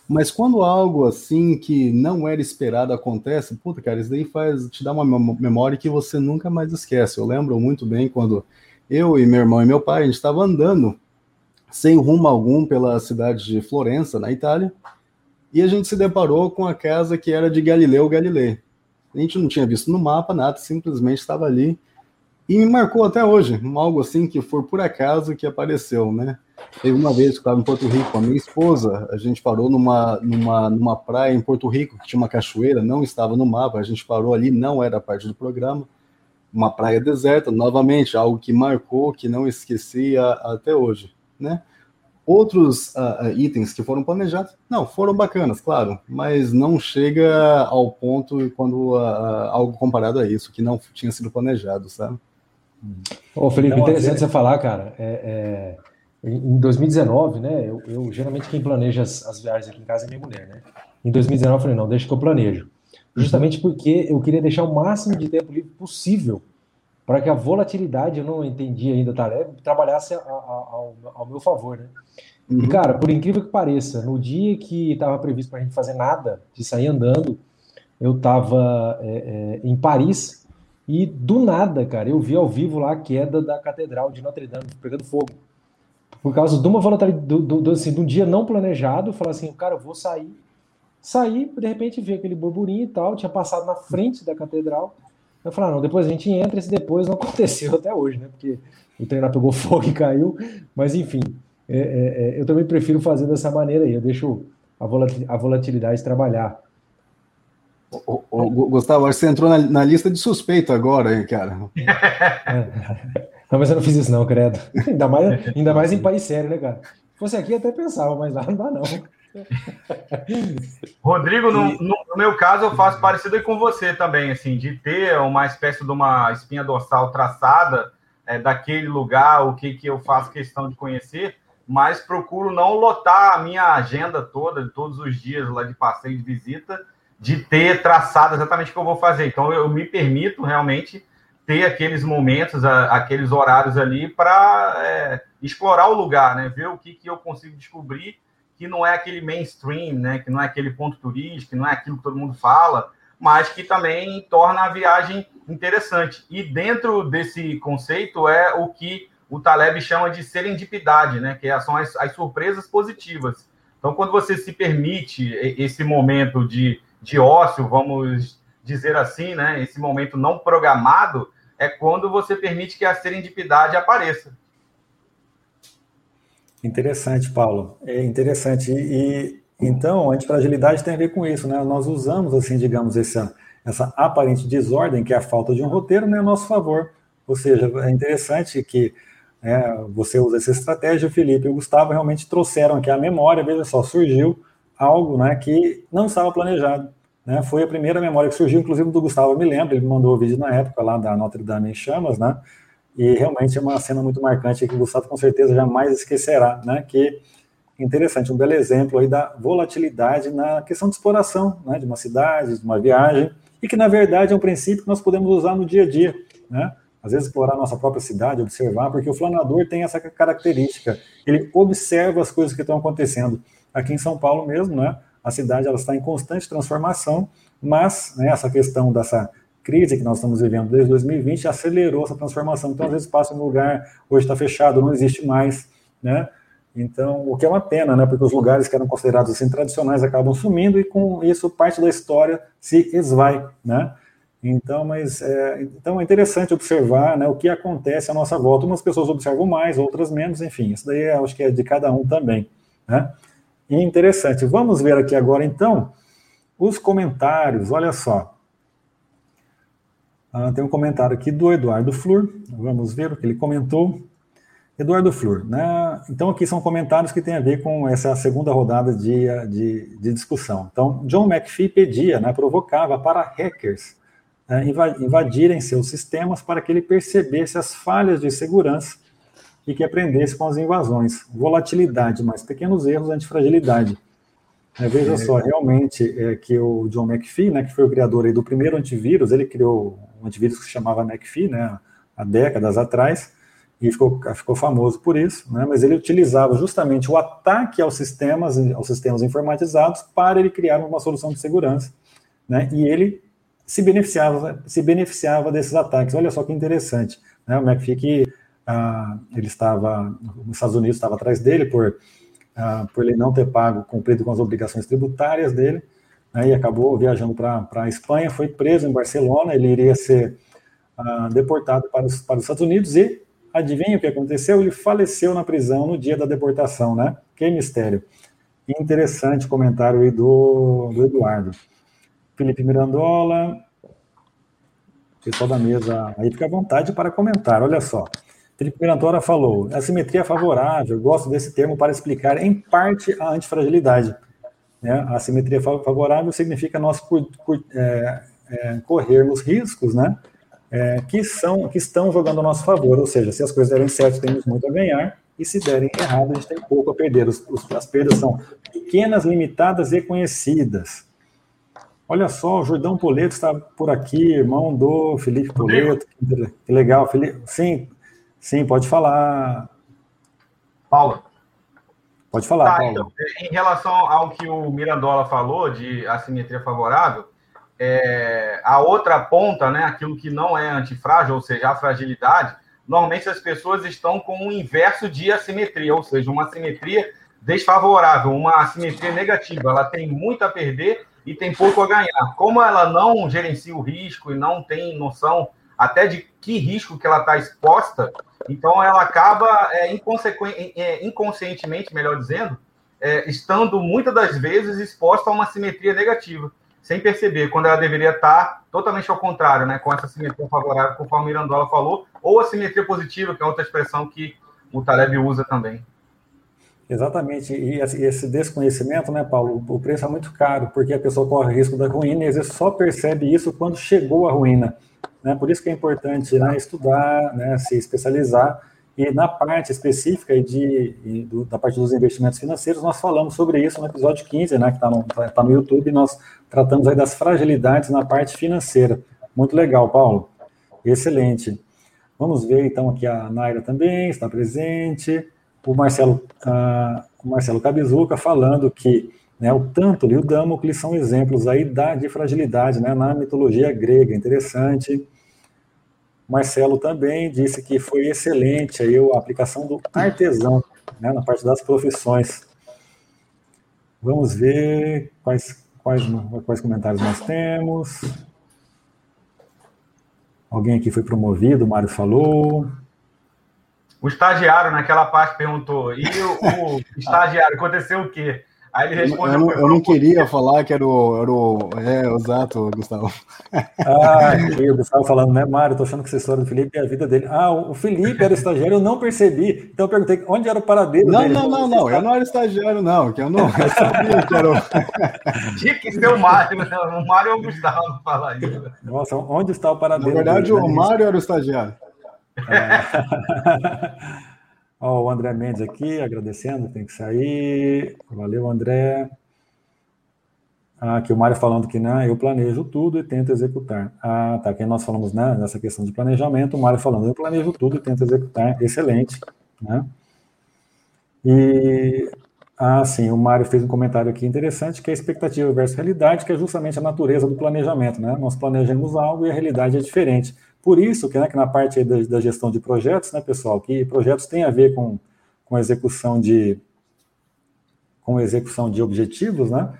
Mas quando algo assim que não era esperado acontece, puta, cara, isso daí faz te dá uma memória que você nunca mais esquece. Eu lembro muito bem quando eu e meu irmão e meu pai, a gente estava andando sem rumo algum pela cidade de Florença, na Itália, e a gente se deparou com a casa que era de Galileu Galilei. A gente não tinha visto no mapa nada, simplesmente estava ali e me marcou até hoje, algo assim que foi por acaso que apareceu, né? Teve uma vez que estava em Porto Rico com a minha esposa, a gente parou numa, numa, numa praia em Porto Rico, que tinha uma cachoeira, não estava no mapa, a gente parou ali, não era parte do programa, uma praia deserta, novamente, algo que marcou, que não esqueci até hoje, né? Outros uh, itens que foram planejados, não, foram bacanas, claro, mas não chega ao ponto quando uh, algo comparado a isso, que não tinha sido planejado, sabe? Ô, Felipe, então, interessante você falar, cara. É, é, em 2019, né? Eu, eu, geralmente quem planeja as, as, viagens aqui em casa é minha mulher, né? Em 2019 eu falei, não, deixa que eu planejo. Justamente porque eu queria deixar o máximo de tempo livre possível para que a volatilidade, eu não entendi ainda, tá, né, trabalhasse a, a, ao, ao, meu favor, né? Uhum. E, cara, por incrível que pareça, no dia que estava previsto para a gente fazer nada, de sair andando, eu estava é, é, em Paris, e do nada, cara, eu vi ao vivo lá a queda da Catedral de Notre Dame pegando fogo. Por causa de uma volatilidade, do, do, do, assim, de um dia não planejado, falar assim, cara, eu vou sair. Saí, de repente vi aquele burburinho e tal, tinha passado na frente da catedral. Eu falei, ah, não, depois a gente entra, esse depois não *laughs* aconteceu até hoje, né? Porque o trem pegou fogo e caiu. Mas enfim, é, é, é, eu também prefiro fazer dessa maneira aí. Eu deixo a volatilidade trabalhar. O, o, Gustavo, acho que você entrou na, na, lista de suspeito agora, hein, cara. *laughs* não, mas eu não fiz isso, não, credo. Ainda mais, ainda mais em país sério, né, cara? Se fosse aqui, até pensava, mas lá não dá, não. *laughs* Rodrigo, no, no, meu caso, eu faço parecido com você também, assim, de ter uma espécie de uma espinha dorsal traçada é, daquele lugar, o que, que eu faço questão de conhecer, mas procuro não lotar a minha agenda toda, todos os dias lá de passeio de visita, de ter traçado exatamente o que eu vou fazer. Então, eu me permito realmente ter aqueles momentos, aqueles horários ali para é, explorar o lugar, né? Ver o que, que eu consigo descobrir que não é aquele mainstream, né? Que não é aquele ponto turístico, que não é aquilo que todo mundo fala, mas que também torna a viagem interessante. E dentro desse conceito é o que o Taleb chama de serendipidade, né? Que são as, as surpresas positivas. Então, quando você se permite esse momento de de ócio, vamos dizer assim, né? Esse momento não programado é quando você permite que a serendipidade apareça. Interessante, Paulo. É interessante. E então, a antifragilidade tem a ver com isso, né? Nós usamos, assim, digamos, essa, essa aparente desordem, que é a falta de um roteiro, né, a nosso favor. Ou seja, é interessante que é, você usa essa estratégia, o Felipe e o Gustavo realmente trouxeram aqui a memória, veja só, surgiu algo né, que não estava planejado. Né? Foi a primeira memória que surgiu, inclusive do Gustavo, eu me lembro, ele me mandou o vídeo na época lá da Notre Dame em Chamas, né? E realmente é uma cena muito marcante que o Gustavo com certeza jamais esquecerá, né? Que interessante, um belo exemplo aí da volatilidade na questão de exploração, né? De uma cidade, de uma viagem, e que na verdade é um princípio que nós podemos usar no dia a dia, né? Às vezes explorar a nossa própria cidade, observar, porque o flanador tem essa característica, ele observa as coisas que estão acontecendo aqui em São Paulo mesmo, né? A cidade ela está em constante transformação, mas né, essa questão dessa crise que nós estamos vivendo desde 2020 acelerou essa transformação. Então, às vezes passa um lugar, hoje está fechado, não existe mais, né? Então, o que é uma pena, né? Porque os lugares que eram considerados assim tradicionais acabam sumindo e com isso parte da história se esvai, né? Então, mas é, então é interessante observar né, o que acontece à nossa volta. Umas pessoas observam mais, outras menos, enfim, isso daí acho que é de cada um também. Né? interessante. Vamos ver aqui agora, então, os comentários. Olha só. Ah, tem um comentário aqui do Eduardo Flur. Vamos ver o que ele comentou. Eduardo Flur, né? Então, aqui são comentários que têm a ver com essa segunda rodada de, de, de discussão. Então, John McPhee pedia, né, provocava para hackers é, invadirem seus sistemas para que ele percebesse as falhas de segurança e que aprendesse com as invasões. Volatilidade, mais pequenos erros, antifragilidade. É, veja só, realmente, é, que o John McPhee, né, que foi o criador do primeiro antivírus, ele criou um antivírus que se chamava McPhee, né, há décadas atrás, e ficou, ficou famoso por isso, né, mas ele utilizava justamente o ataque aos sistemas, aos sistemas informatizados para ele criar uma solução de segurança, né, e ele se beneficiava, se beneficiava desses ataques. Olha só que interessante, né, o McPhee que ah, ele estava, os Estados Unidos estava atrás dele por ah, por ele não ter pago, cumprido com as obrigações tributárias dele, né, e acabou viajando para a Espanha, foi preso em Barcelona, ele iria ser ah, deportado para os, para os Estados Unidos e, adivinha o que aconteceu? Ele faleceu na prisão no dia da deportação, né? Que mistério. Interessante comentário aí do, do Eduardo. Felipe Mirandola, pessoal da mesa aí fica à vontade para comentar, olha só. Felipe Mirantora falou: a simetria favorável, gosto desse termo para explicar, em parte, a antifragilidade. Né? A simetria favorável significa nós é, é, corrermos riscos né? É, que, são, que estão jogando a nosso favor, ou seja, se as coisas derem certo, temos muito a ganhar, e se derem errado, a gente tem pouco a perder. Os, os, as perdas são pequenas, limitadas e conhecidas. Olha só, o Jordão Poleto está por aqui, irmão do Felipe Poleto. Que legal, Felipe. Sim, Sim, pode falar. Paulo. Pode falar, tá, Paulo. Então, em relação ao que o Mirandola falou de assimetria favorável, é, a outra ponta, né, aquilo que não é antifrágil, ou seja, a fragilidade, normalmente as pessoas estão com o inverso de assimetria, ou seja, uma assimetria desfavorável, uma assimetria negativa. Ela tem muito a perder e tem pouco a ganhar. Como ela não gerencia o risco e não tem noção até de que risco que ela está exposta, então ela acaba é, é, inconscientemente, melhor dizendo, é, estando muitas das vezes exposta a uma simetria negativa, sem perceber, quando ela deveria estar totalmente ao contrário, né, com essa simetria favorável, conforme o Mirandola falou, ou a simetria positiva, que é outra expressão que o Taleb usa também. Exatamente, e esse desconhecimento, né, Paulo, o preço é muito caro, porque a pessoa corre risco da ruína e às vezes só percebe isso quando chegou à ruína. Né? Por isso que é importante né, estudar, né, se especializar. E na parte específica de, de do, da parte dos investimentos financeiros, nós falamos sobre isso no episódio 15, né, que está no, tá, tá no YouTube, nós tratamos aí das fragilidades na parte financeira. Muito legal, Paulo. Excelente. Vamos ver então aqui a Naira também está presente. O Marcelo, uh, o Marcelo Cabizuca falando que né, o Tântalo e o Damocles são exemplos aí da, de fragilidade né, na mitologia grega. Interessante. Marcelo também disse que foi excelente aí a aplicação do artesão né, na parte das profissões. Vamos ver quais, quais, quais comentários nós temos. Alguém aqui foi promovido, o Mário falou. O estagiário naquela parte perguntou: e o, o *laughs* estagiário, aconteceu o quê? Aí ele respondeu. Eu, não, eu não queria falar que era o. Era o é, exato, Gustavo. Ah, *laughs* aqui, o Gustavo falando, né, Mário? Tô achando que essa história do Felipe é a vida dele. Ah, o Felipe era estagiário, eu não percebi. Então eu perguntei onde era o paradeiro não, dele. Não, não, não, eu não era estagiário, não. Que eu não eu sabia que era o. *laughs* *laughs* Tinha que ser o Mário, né? O Mário ou o Gustavo falar isso. Nossa, onde está o paradeiro? Na verdade, dele, o né? Mário era o estagiário. É. Ó, o André Mendes aqui, agradecendo, tem que sair. Valeu, André. Ah, aqui o Mário falando que né, eu planejo tudo e tento executar. Ah, tá. Que nós falamos né, nessa questão de planejamento, o Mário falando, eu planejo tudo e tento executar. Excelente. Né? E ah, sim, o Mário fez um comentário aqui interessante, que é expectativa versus realidade, que é justamente a natureza do planejamento. Né? Nós planejamos algo e a realidade é diferente. Por isso que, né, que na parte da, da, gestão de projetos, né, pessoal, que projetos têm a ver com, com execução de com execução de objetivos, né?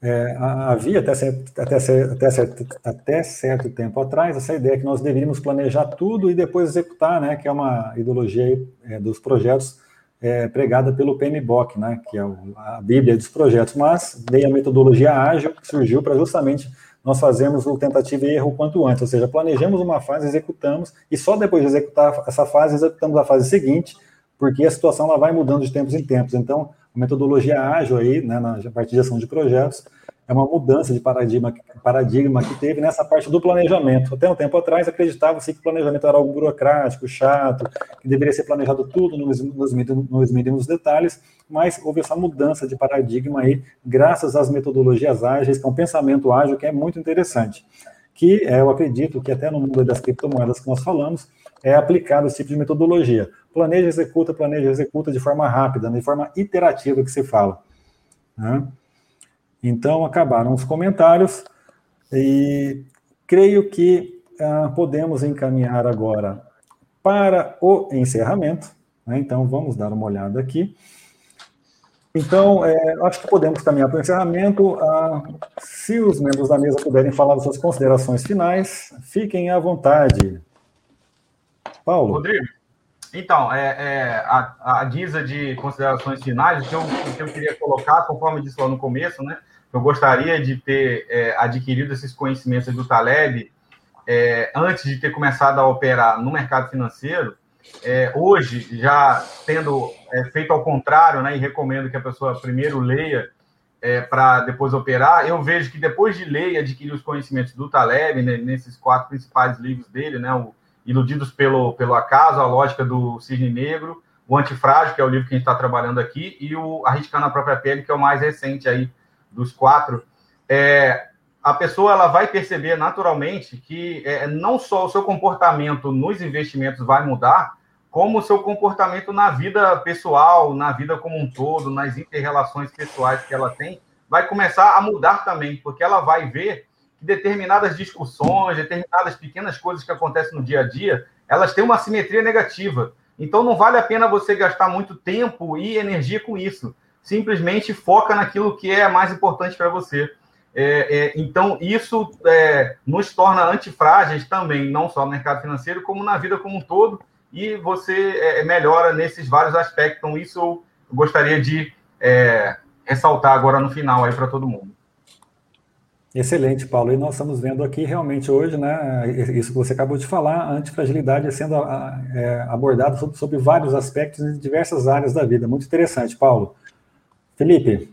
É, havia até, até, até, certo, até certo tempo atrás essa ideia que nós deveríamos planejar tudo e depois executar, né? Que é uma ideologia é, dos projetos é, pregada pelo PMBOK, né? Que é a Bíblia dos projetos, mas veio a metodologia ágil que surgiu para justamente nós fazemos o tentativa e erro o quanto antes, ou seja, planejamos uma fase, executamos, e só depois de executar essa fase, executamos a fase seguinte, porque a situação ela vai mudando de tempos em tempos. Então, a metodologia ágil aí, né, na parte de de projetos, é uma mudança de paradigma, paradigma que teve nessa parte do planejamento. Até um tempo atrás acreditava-se que o planejamento era algo burocrático, chato, que deveria ser planejado tudo nos, nos, nos mínimos detalhes, mas houve essa mudança de paradigma aí, graças às metodologias ágeis, que é um pensamento ágil que é muito interessante. Que é, eu acredito que até no mundo das criptomoedas que nós falamos, é aplicado esse tipo de metodologia. Planeja, executa, planeja, executa de forma rápida, de forma iterativa que se fala. Né? Então, acabaram os comentários e creio que ah, podemos encaminhar agora para o encerramento. Né? Então, vamos dar uma olhada aqui. Então, é, acho que podemos caminhar para o encerramento. Ah, se os membros da mesa puderem falar das suas considerações finais, fiquem à vontade. Paulo. Rodrigo, então, é, é a, a Disa de considerações finais, o que, eu, o que eu queria colocar, conforme disse lá no começo, né? eu gostaria de ter é, adquirido esses conhecimentos do Taleb é, antes de ter começado a operar no mercado financeiro. É, hoje, já tendo é, feito ao contrário, né, e recomendo que a pessoa primeiro leia é, para depois operar, eu vejo que depois de ler e adquirir os conhecimentos do Taleb, né, nesses quatro principais livros dele, né, o Iludidos pelo, pelo Acaso, A Lógica do Cisne Negro, o Antifrágil, que é o livro que a gente está trabalhando aqui, e o Arriscando a Própria Pele, que é o mais recente aí dos quatro, é, a pessoa ela vai perceber naturalmente que é, não só o seu comportamento nos investimentos vai mudar, como o seu comportamento na vida pessoal, na vida como um todo, nas interrelações pessoais que ela tem, vai começar a mudar também, porque ela vai ver que determinadas discussões, determinadas pequenas coisas que acontecem no dia a dia, elas têm uma simetria negativa. Então não vale a pena você gastar muito tempo e energia com isso simplesmente foca naquilo que é mais importante para você. É, é, então, isso é, nos torna antifrágeis também, não só no mercado financeiro, como na vida como um todo, e você é, melhora nesses vários aspectos. Então, isso eu gostaria de é, ressaltar agora no final aí para todo mundo. Excelente, Paulo. E nós estamos vendo aqui realmente hoje, né, isso que você acabou de falar, a antifragilidade sendo é, abordada sobre, sobre vários aspectos em diversas áreas da vida. Muito interessante, Paulo. Felipe.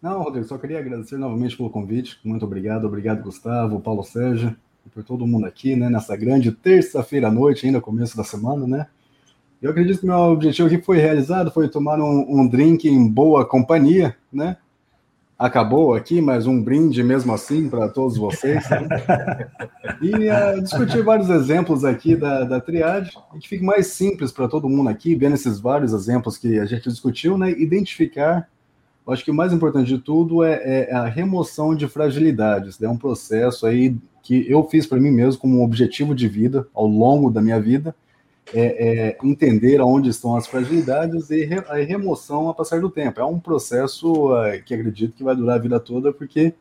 Não, Rodrigo, só queria agradecer novamente pelo convite. Muito obrigado. Obrigado, Gustavo, Paulo Sérgio, e por todo mundo aqui, né, nessa grande terça-feira à noite, ainda começo da semana, né? Eu acredito que meu objetivo aqui foi realizado, foi tomar um, um drink em boa companhia, né? Acabou aqui, mas um brinde mesmo assim para todos vocês. Né? E uh, discutir vários exemplos aqui da, da triade, que fique mais simples para todo mundo aqui, vendo esses vários exemplos que a gente discutiu, né? Identificar, eu acho que o mais importante de tudo é, é a remoção de fragilidades. É né? um processo aí que eu fiz para mim mesmo como um objetivo de vida ao longo da minha vida, é, é, entender aonde estão as fragilidades e re, a remoção a passar do tempo. É um processo é, que acredito que vai durar a vida toda, porque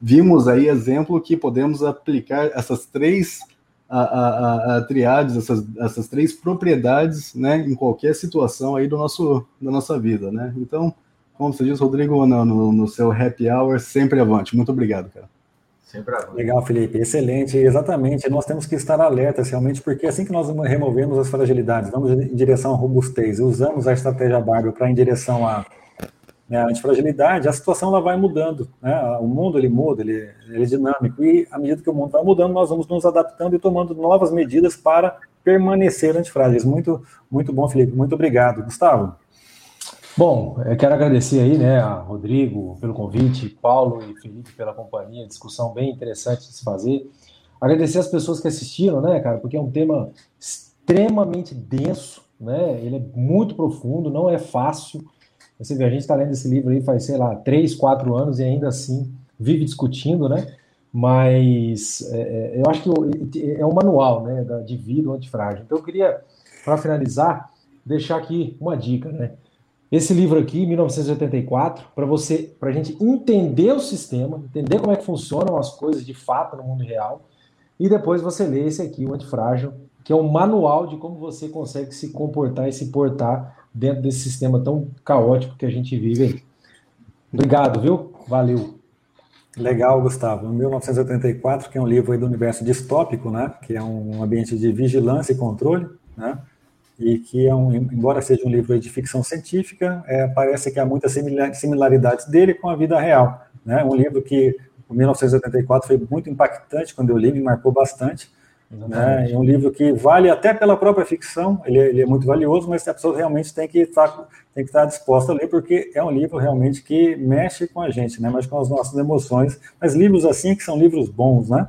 vimos aí exemplo que podemos aplicar essas três a, a, a, triades, essas, essas três propriedades, né, em qualquer situação aí do nosso, da nossa vida, né? Então, como você diz, Rodrigo, no, no seu happy hour, sempre avante. Muito obrigado, cara. Sempre Legal, Felipe. Excelente. Exatamente. Nós temos que estar alertas realmente, porque assim que nós removemos as fragilidades, vamos em direção à robustez, usamos a estratégia Barbie para em direção à né, antifragilidade, a situação ela vai mudando. Né? O mundo ele muda, ele, ele é dinâmico, e à medida que o mundo vai mudando, nós vamos nos adaptando e tomando novas medidas para permanecer antifrágeis. Muito, muito bom, Felipe. Muito obrigado. Gustavo. Bom, eu quero agradecer aí, né, a Rodrigo pelo convite, Paulo e Felipe pela companhia, discussão bem interessante de se fazer. Agradecer as pessoas que assistiram, né, cara, porque é um tema extremamente denso, né, ele é muito profundo, não é fácil. Você vê, a gente está lendo esse livro aí faz, sei lá, três, quatro anos e ainda assim vive discutindo, né, mas é, é eu acho que é um manual, né, de vida antifrágil. Então eu queria, para finalizar, deixar aqui uma dica, né, esse livro aqui, 1984, para você, para a gente entender o sistema, entender como é que funcionam as coisas de fato no mundo real, e depois você lê esse aqui, o Antifrágil, que é um manual de como você consegue se comportar e se portar dentro desse sistema tão caótico que a gente vive aí. Obrigado, viu? Valeu. Legal, Gustavo. 1984, que é um livro do universo distópico, né? Que é um ambiente de vigilância e controle, né? E que, é um, embora seja um livro de ficção científica, é, parece que há muitas similaridades dele com a vida real. Né? Um livro que, em 1984, foi muito impactante quando eu li, me marcou bastante. Né? É um livro que vale até pela própria ficção, ele, é, ele é muito valioso, mas a pessoa realmente tem que estar, tem que estar disposta a ler, porque é um livro realmente que mexe com a gente, né? mexe com as nossas emoções. Mas livros assim que são livros bons, né?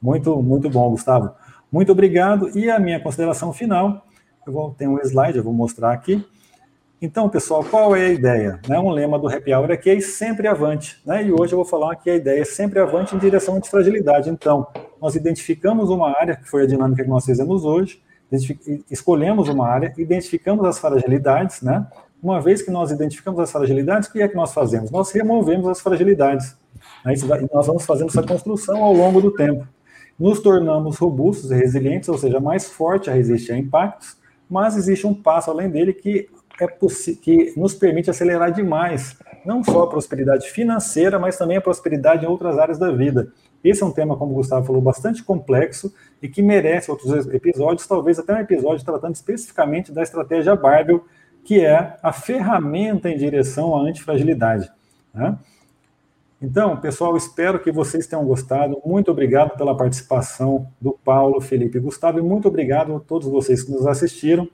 Muito, muito bom, Gustavo. Muito obrigado. E a minha consideração final, eu vou ter um slide, eu vou mostrar aqui. Então, pessoal, qual é a ideia? Né? Um lema do Happy Hour aqui é sempre avante. Né? E hoje eu vou falar que a ideia é sempre avante em direção à fragilidade. Então, nós identificamos uma área, que foi a dinâmica que nós fizemos hoje, escolhemos uma área, identificamos as fragilidades, né? Uma vez que nós identificamos as fragilidades, o que é que nós fazemos? Nós removemos as fragilidades. Né? Nós vamos fazendo essa construção ao longo do tempo. Nos tornamos robustos e resilientes, ou seja, mais forte a resistir a impactos, mas existe um passo além dele que é que nos permite acelerar demais, não só a prosperidade financeira, mas também a prosperidade em outras áreas da vida. Esse é um tema, como o Gustavo falou, bastante complexo e que merece outros episódios, talvez até um episódio tratando especificamente da estratégia Barbel, que é a ferramenta em direção à antifragilidade. Né? Então, pessoal, espero que vocês tenham gostado. Muito obrigado pela participação do Paulo, Felipe e Gustavo, e muito obrigado a todos vocês que nos assistiram.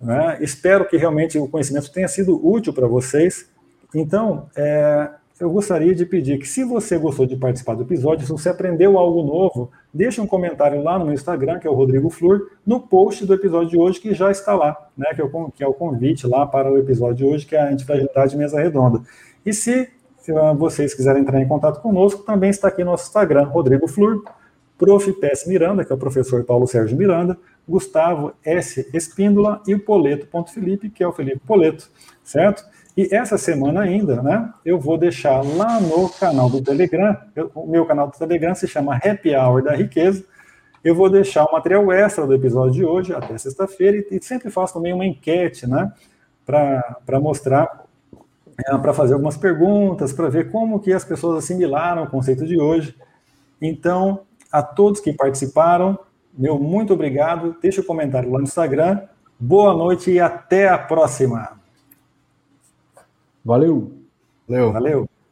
Né? Espero que realmente o conhecimento tenha sido útil para vocês. Então, é, eu gostaria de pedir que, se você gostou de participar do episódio, se você aprendeu algo novo, deixe um comentário lá no meu Instagram, que é o Rodrigo Flur, no post do episódio de hoje, que já está lá, né, que, é o, que é o convite lá para o episódio de hoje, que é a Antifragilidade Mesa Redonda. E se, se vocês quiserem entrar em contato conosco, também está aqui no nosso Instagram, Rodrigo Flur, Prof. PS Miranda, que é o professor Paulo Sérgio Miranda, Gustavo S. Espíndola e o Poleto.felipe, que é o Felipe Poleto, certo? E essa semana ainda, né, eu vou deixar lá no canal do Telegram, eu, o meu canal do Telegram se chama Happy Hour da Riqueza, eu vou deixar o material extra do episódio de hoje até sexta-feira e, e, sempre faço também uma enquete, né, para mostrar, é, para fazer algumas perguntas, para ver como que as pessoas assimilaram o conceito de hoje. Então, a todos que participaram, meu muito obrigado. Deixe o um comentário lá no Instagram. Boa noite e até a próxima. Valeu. Valeu. Valeu.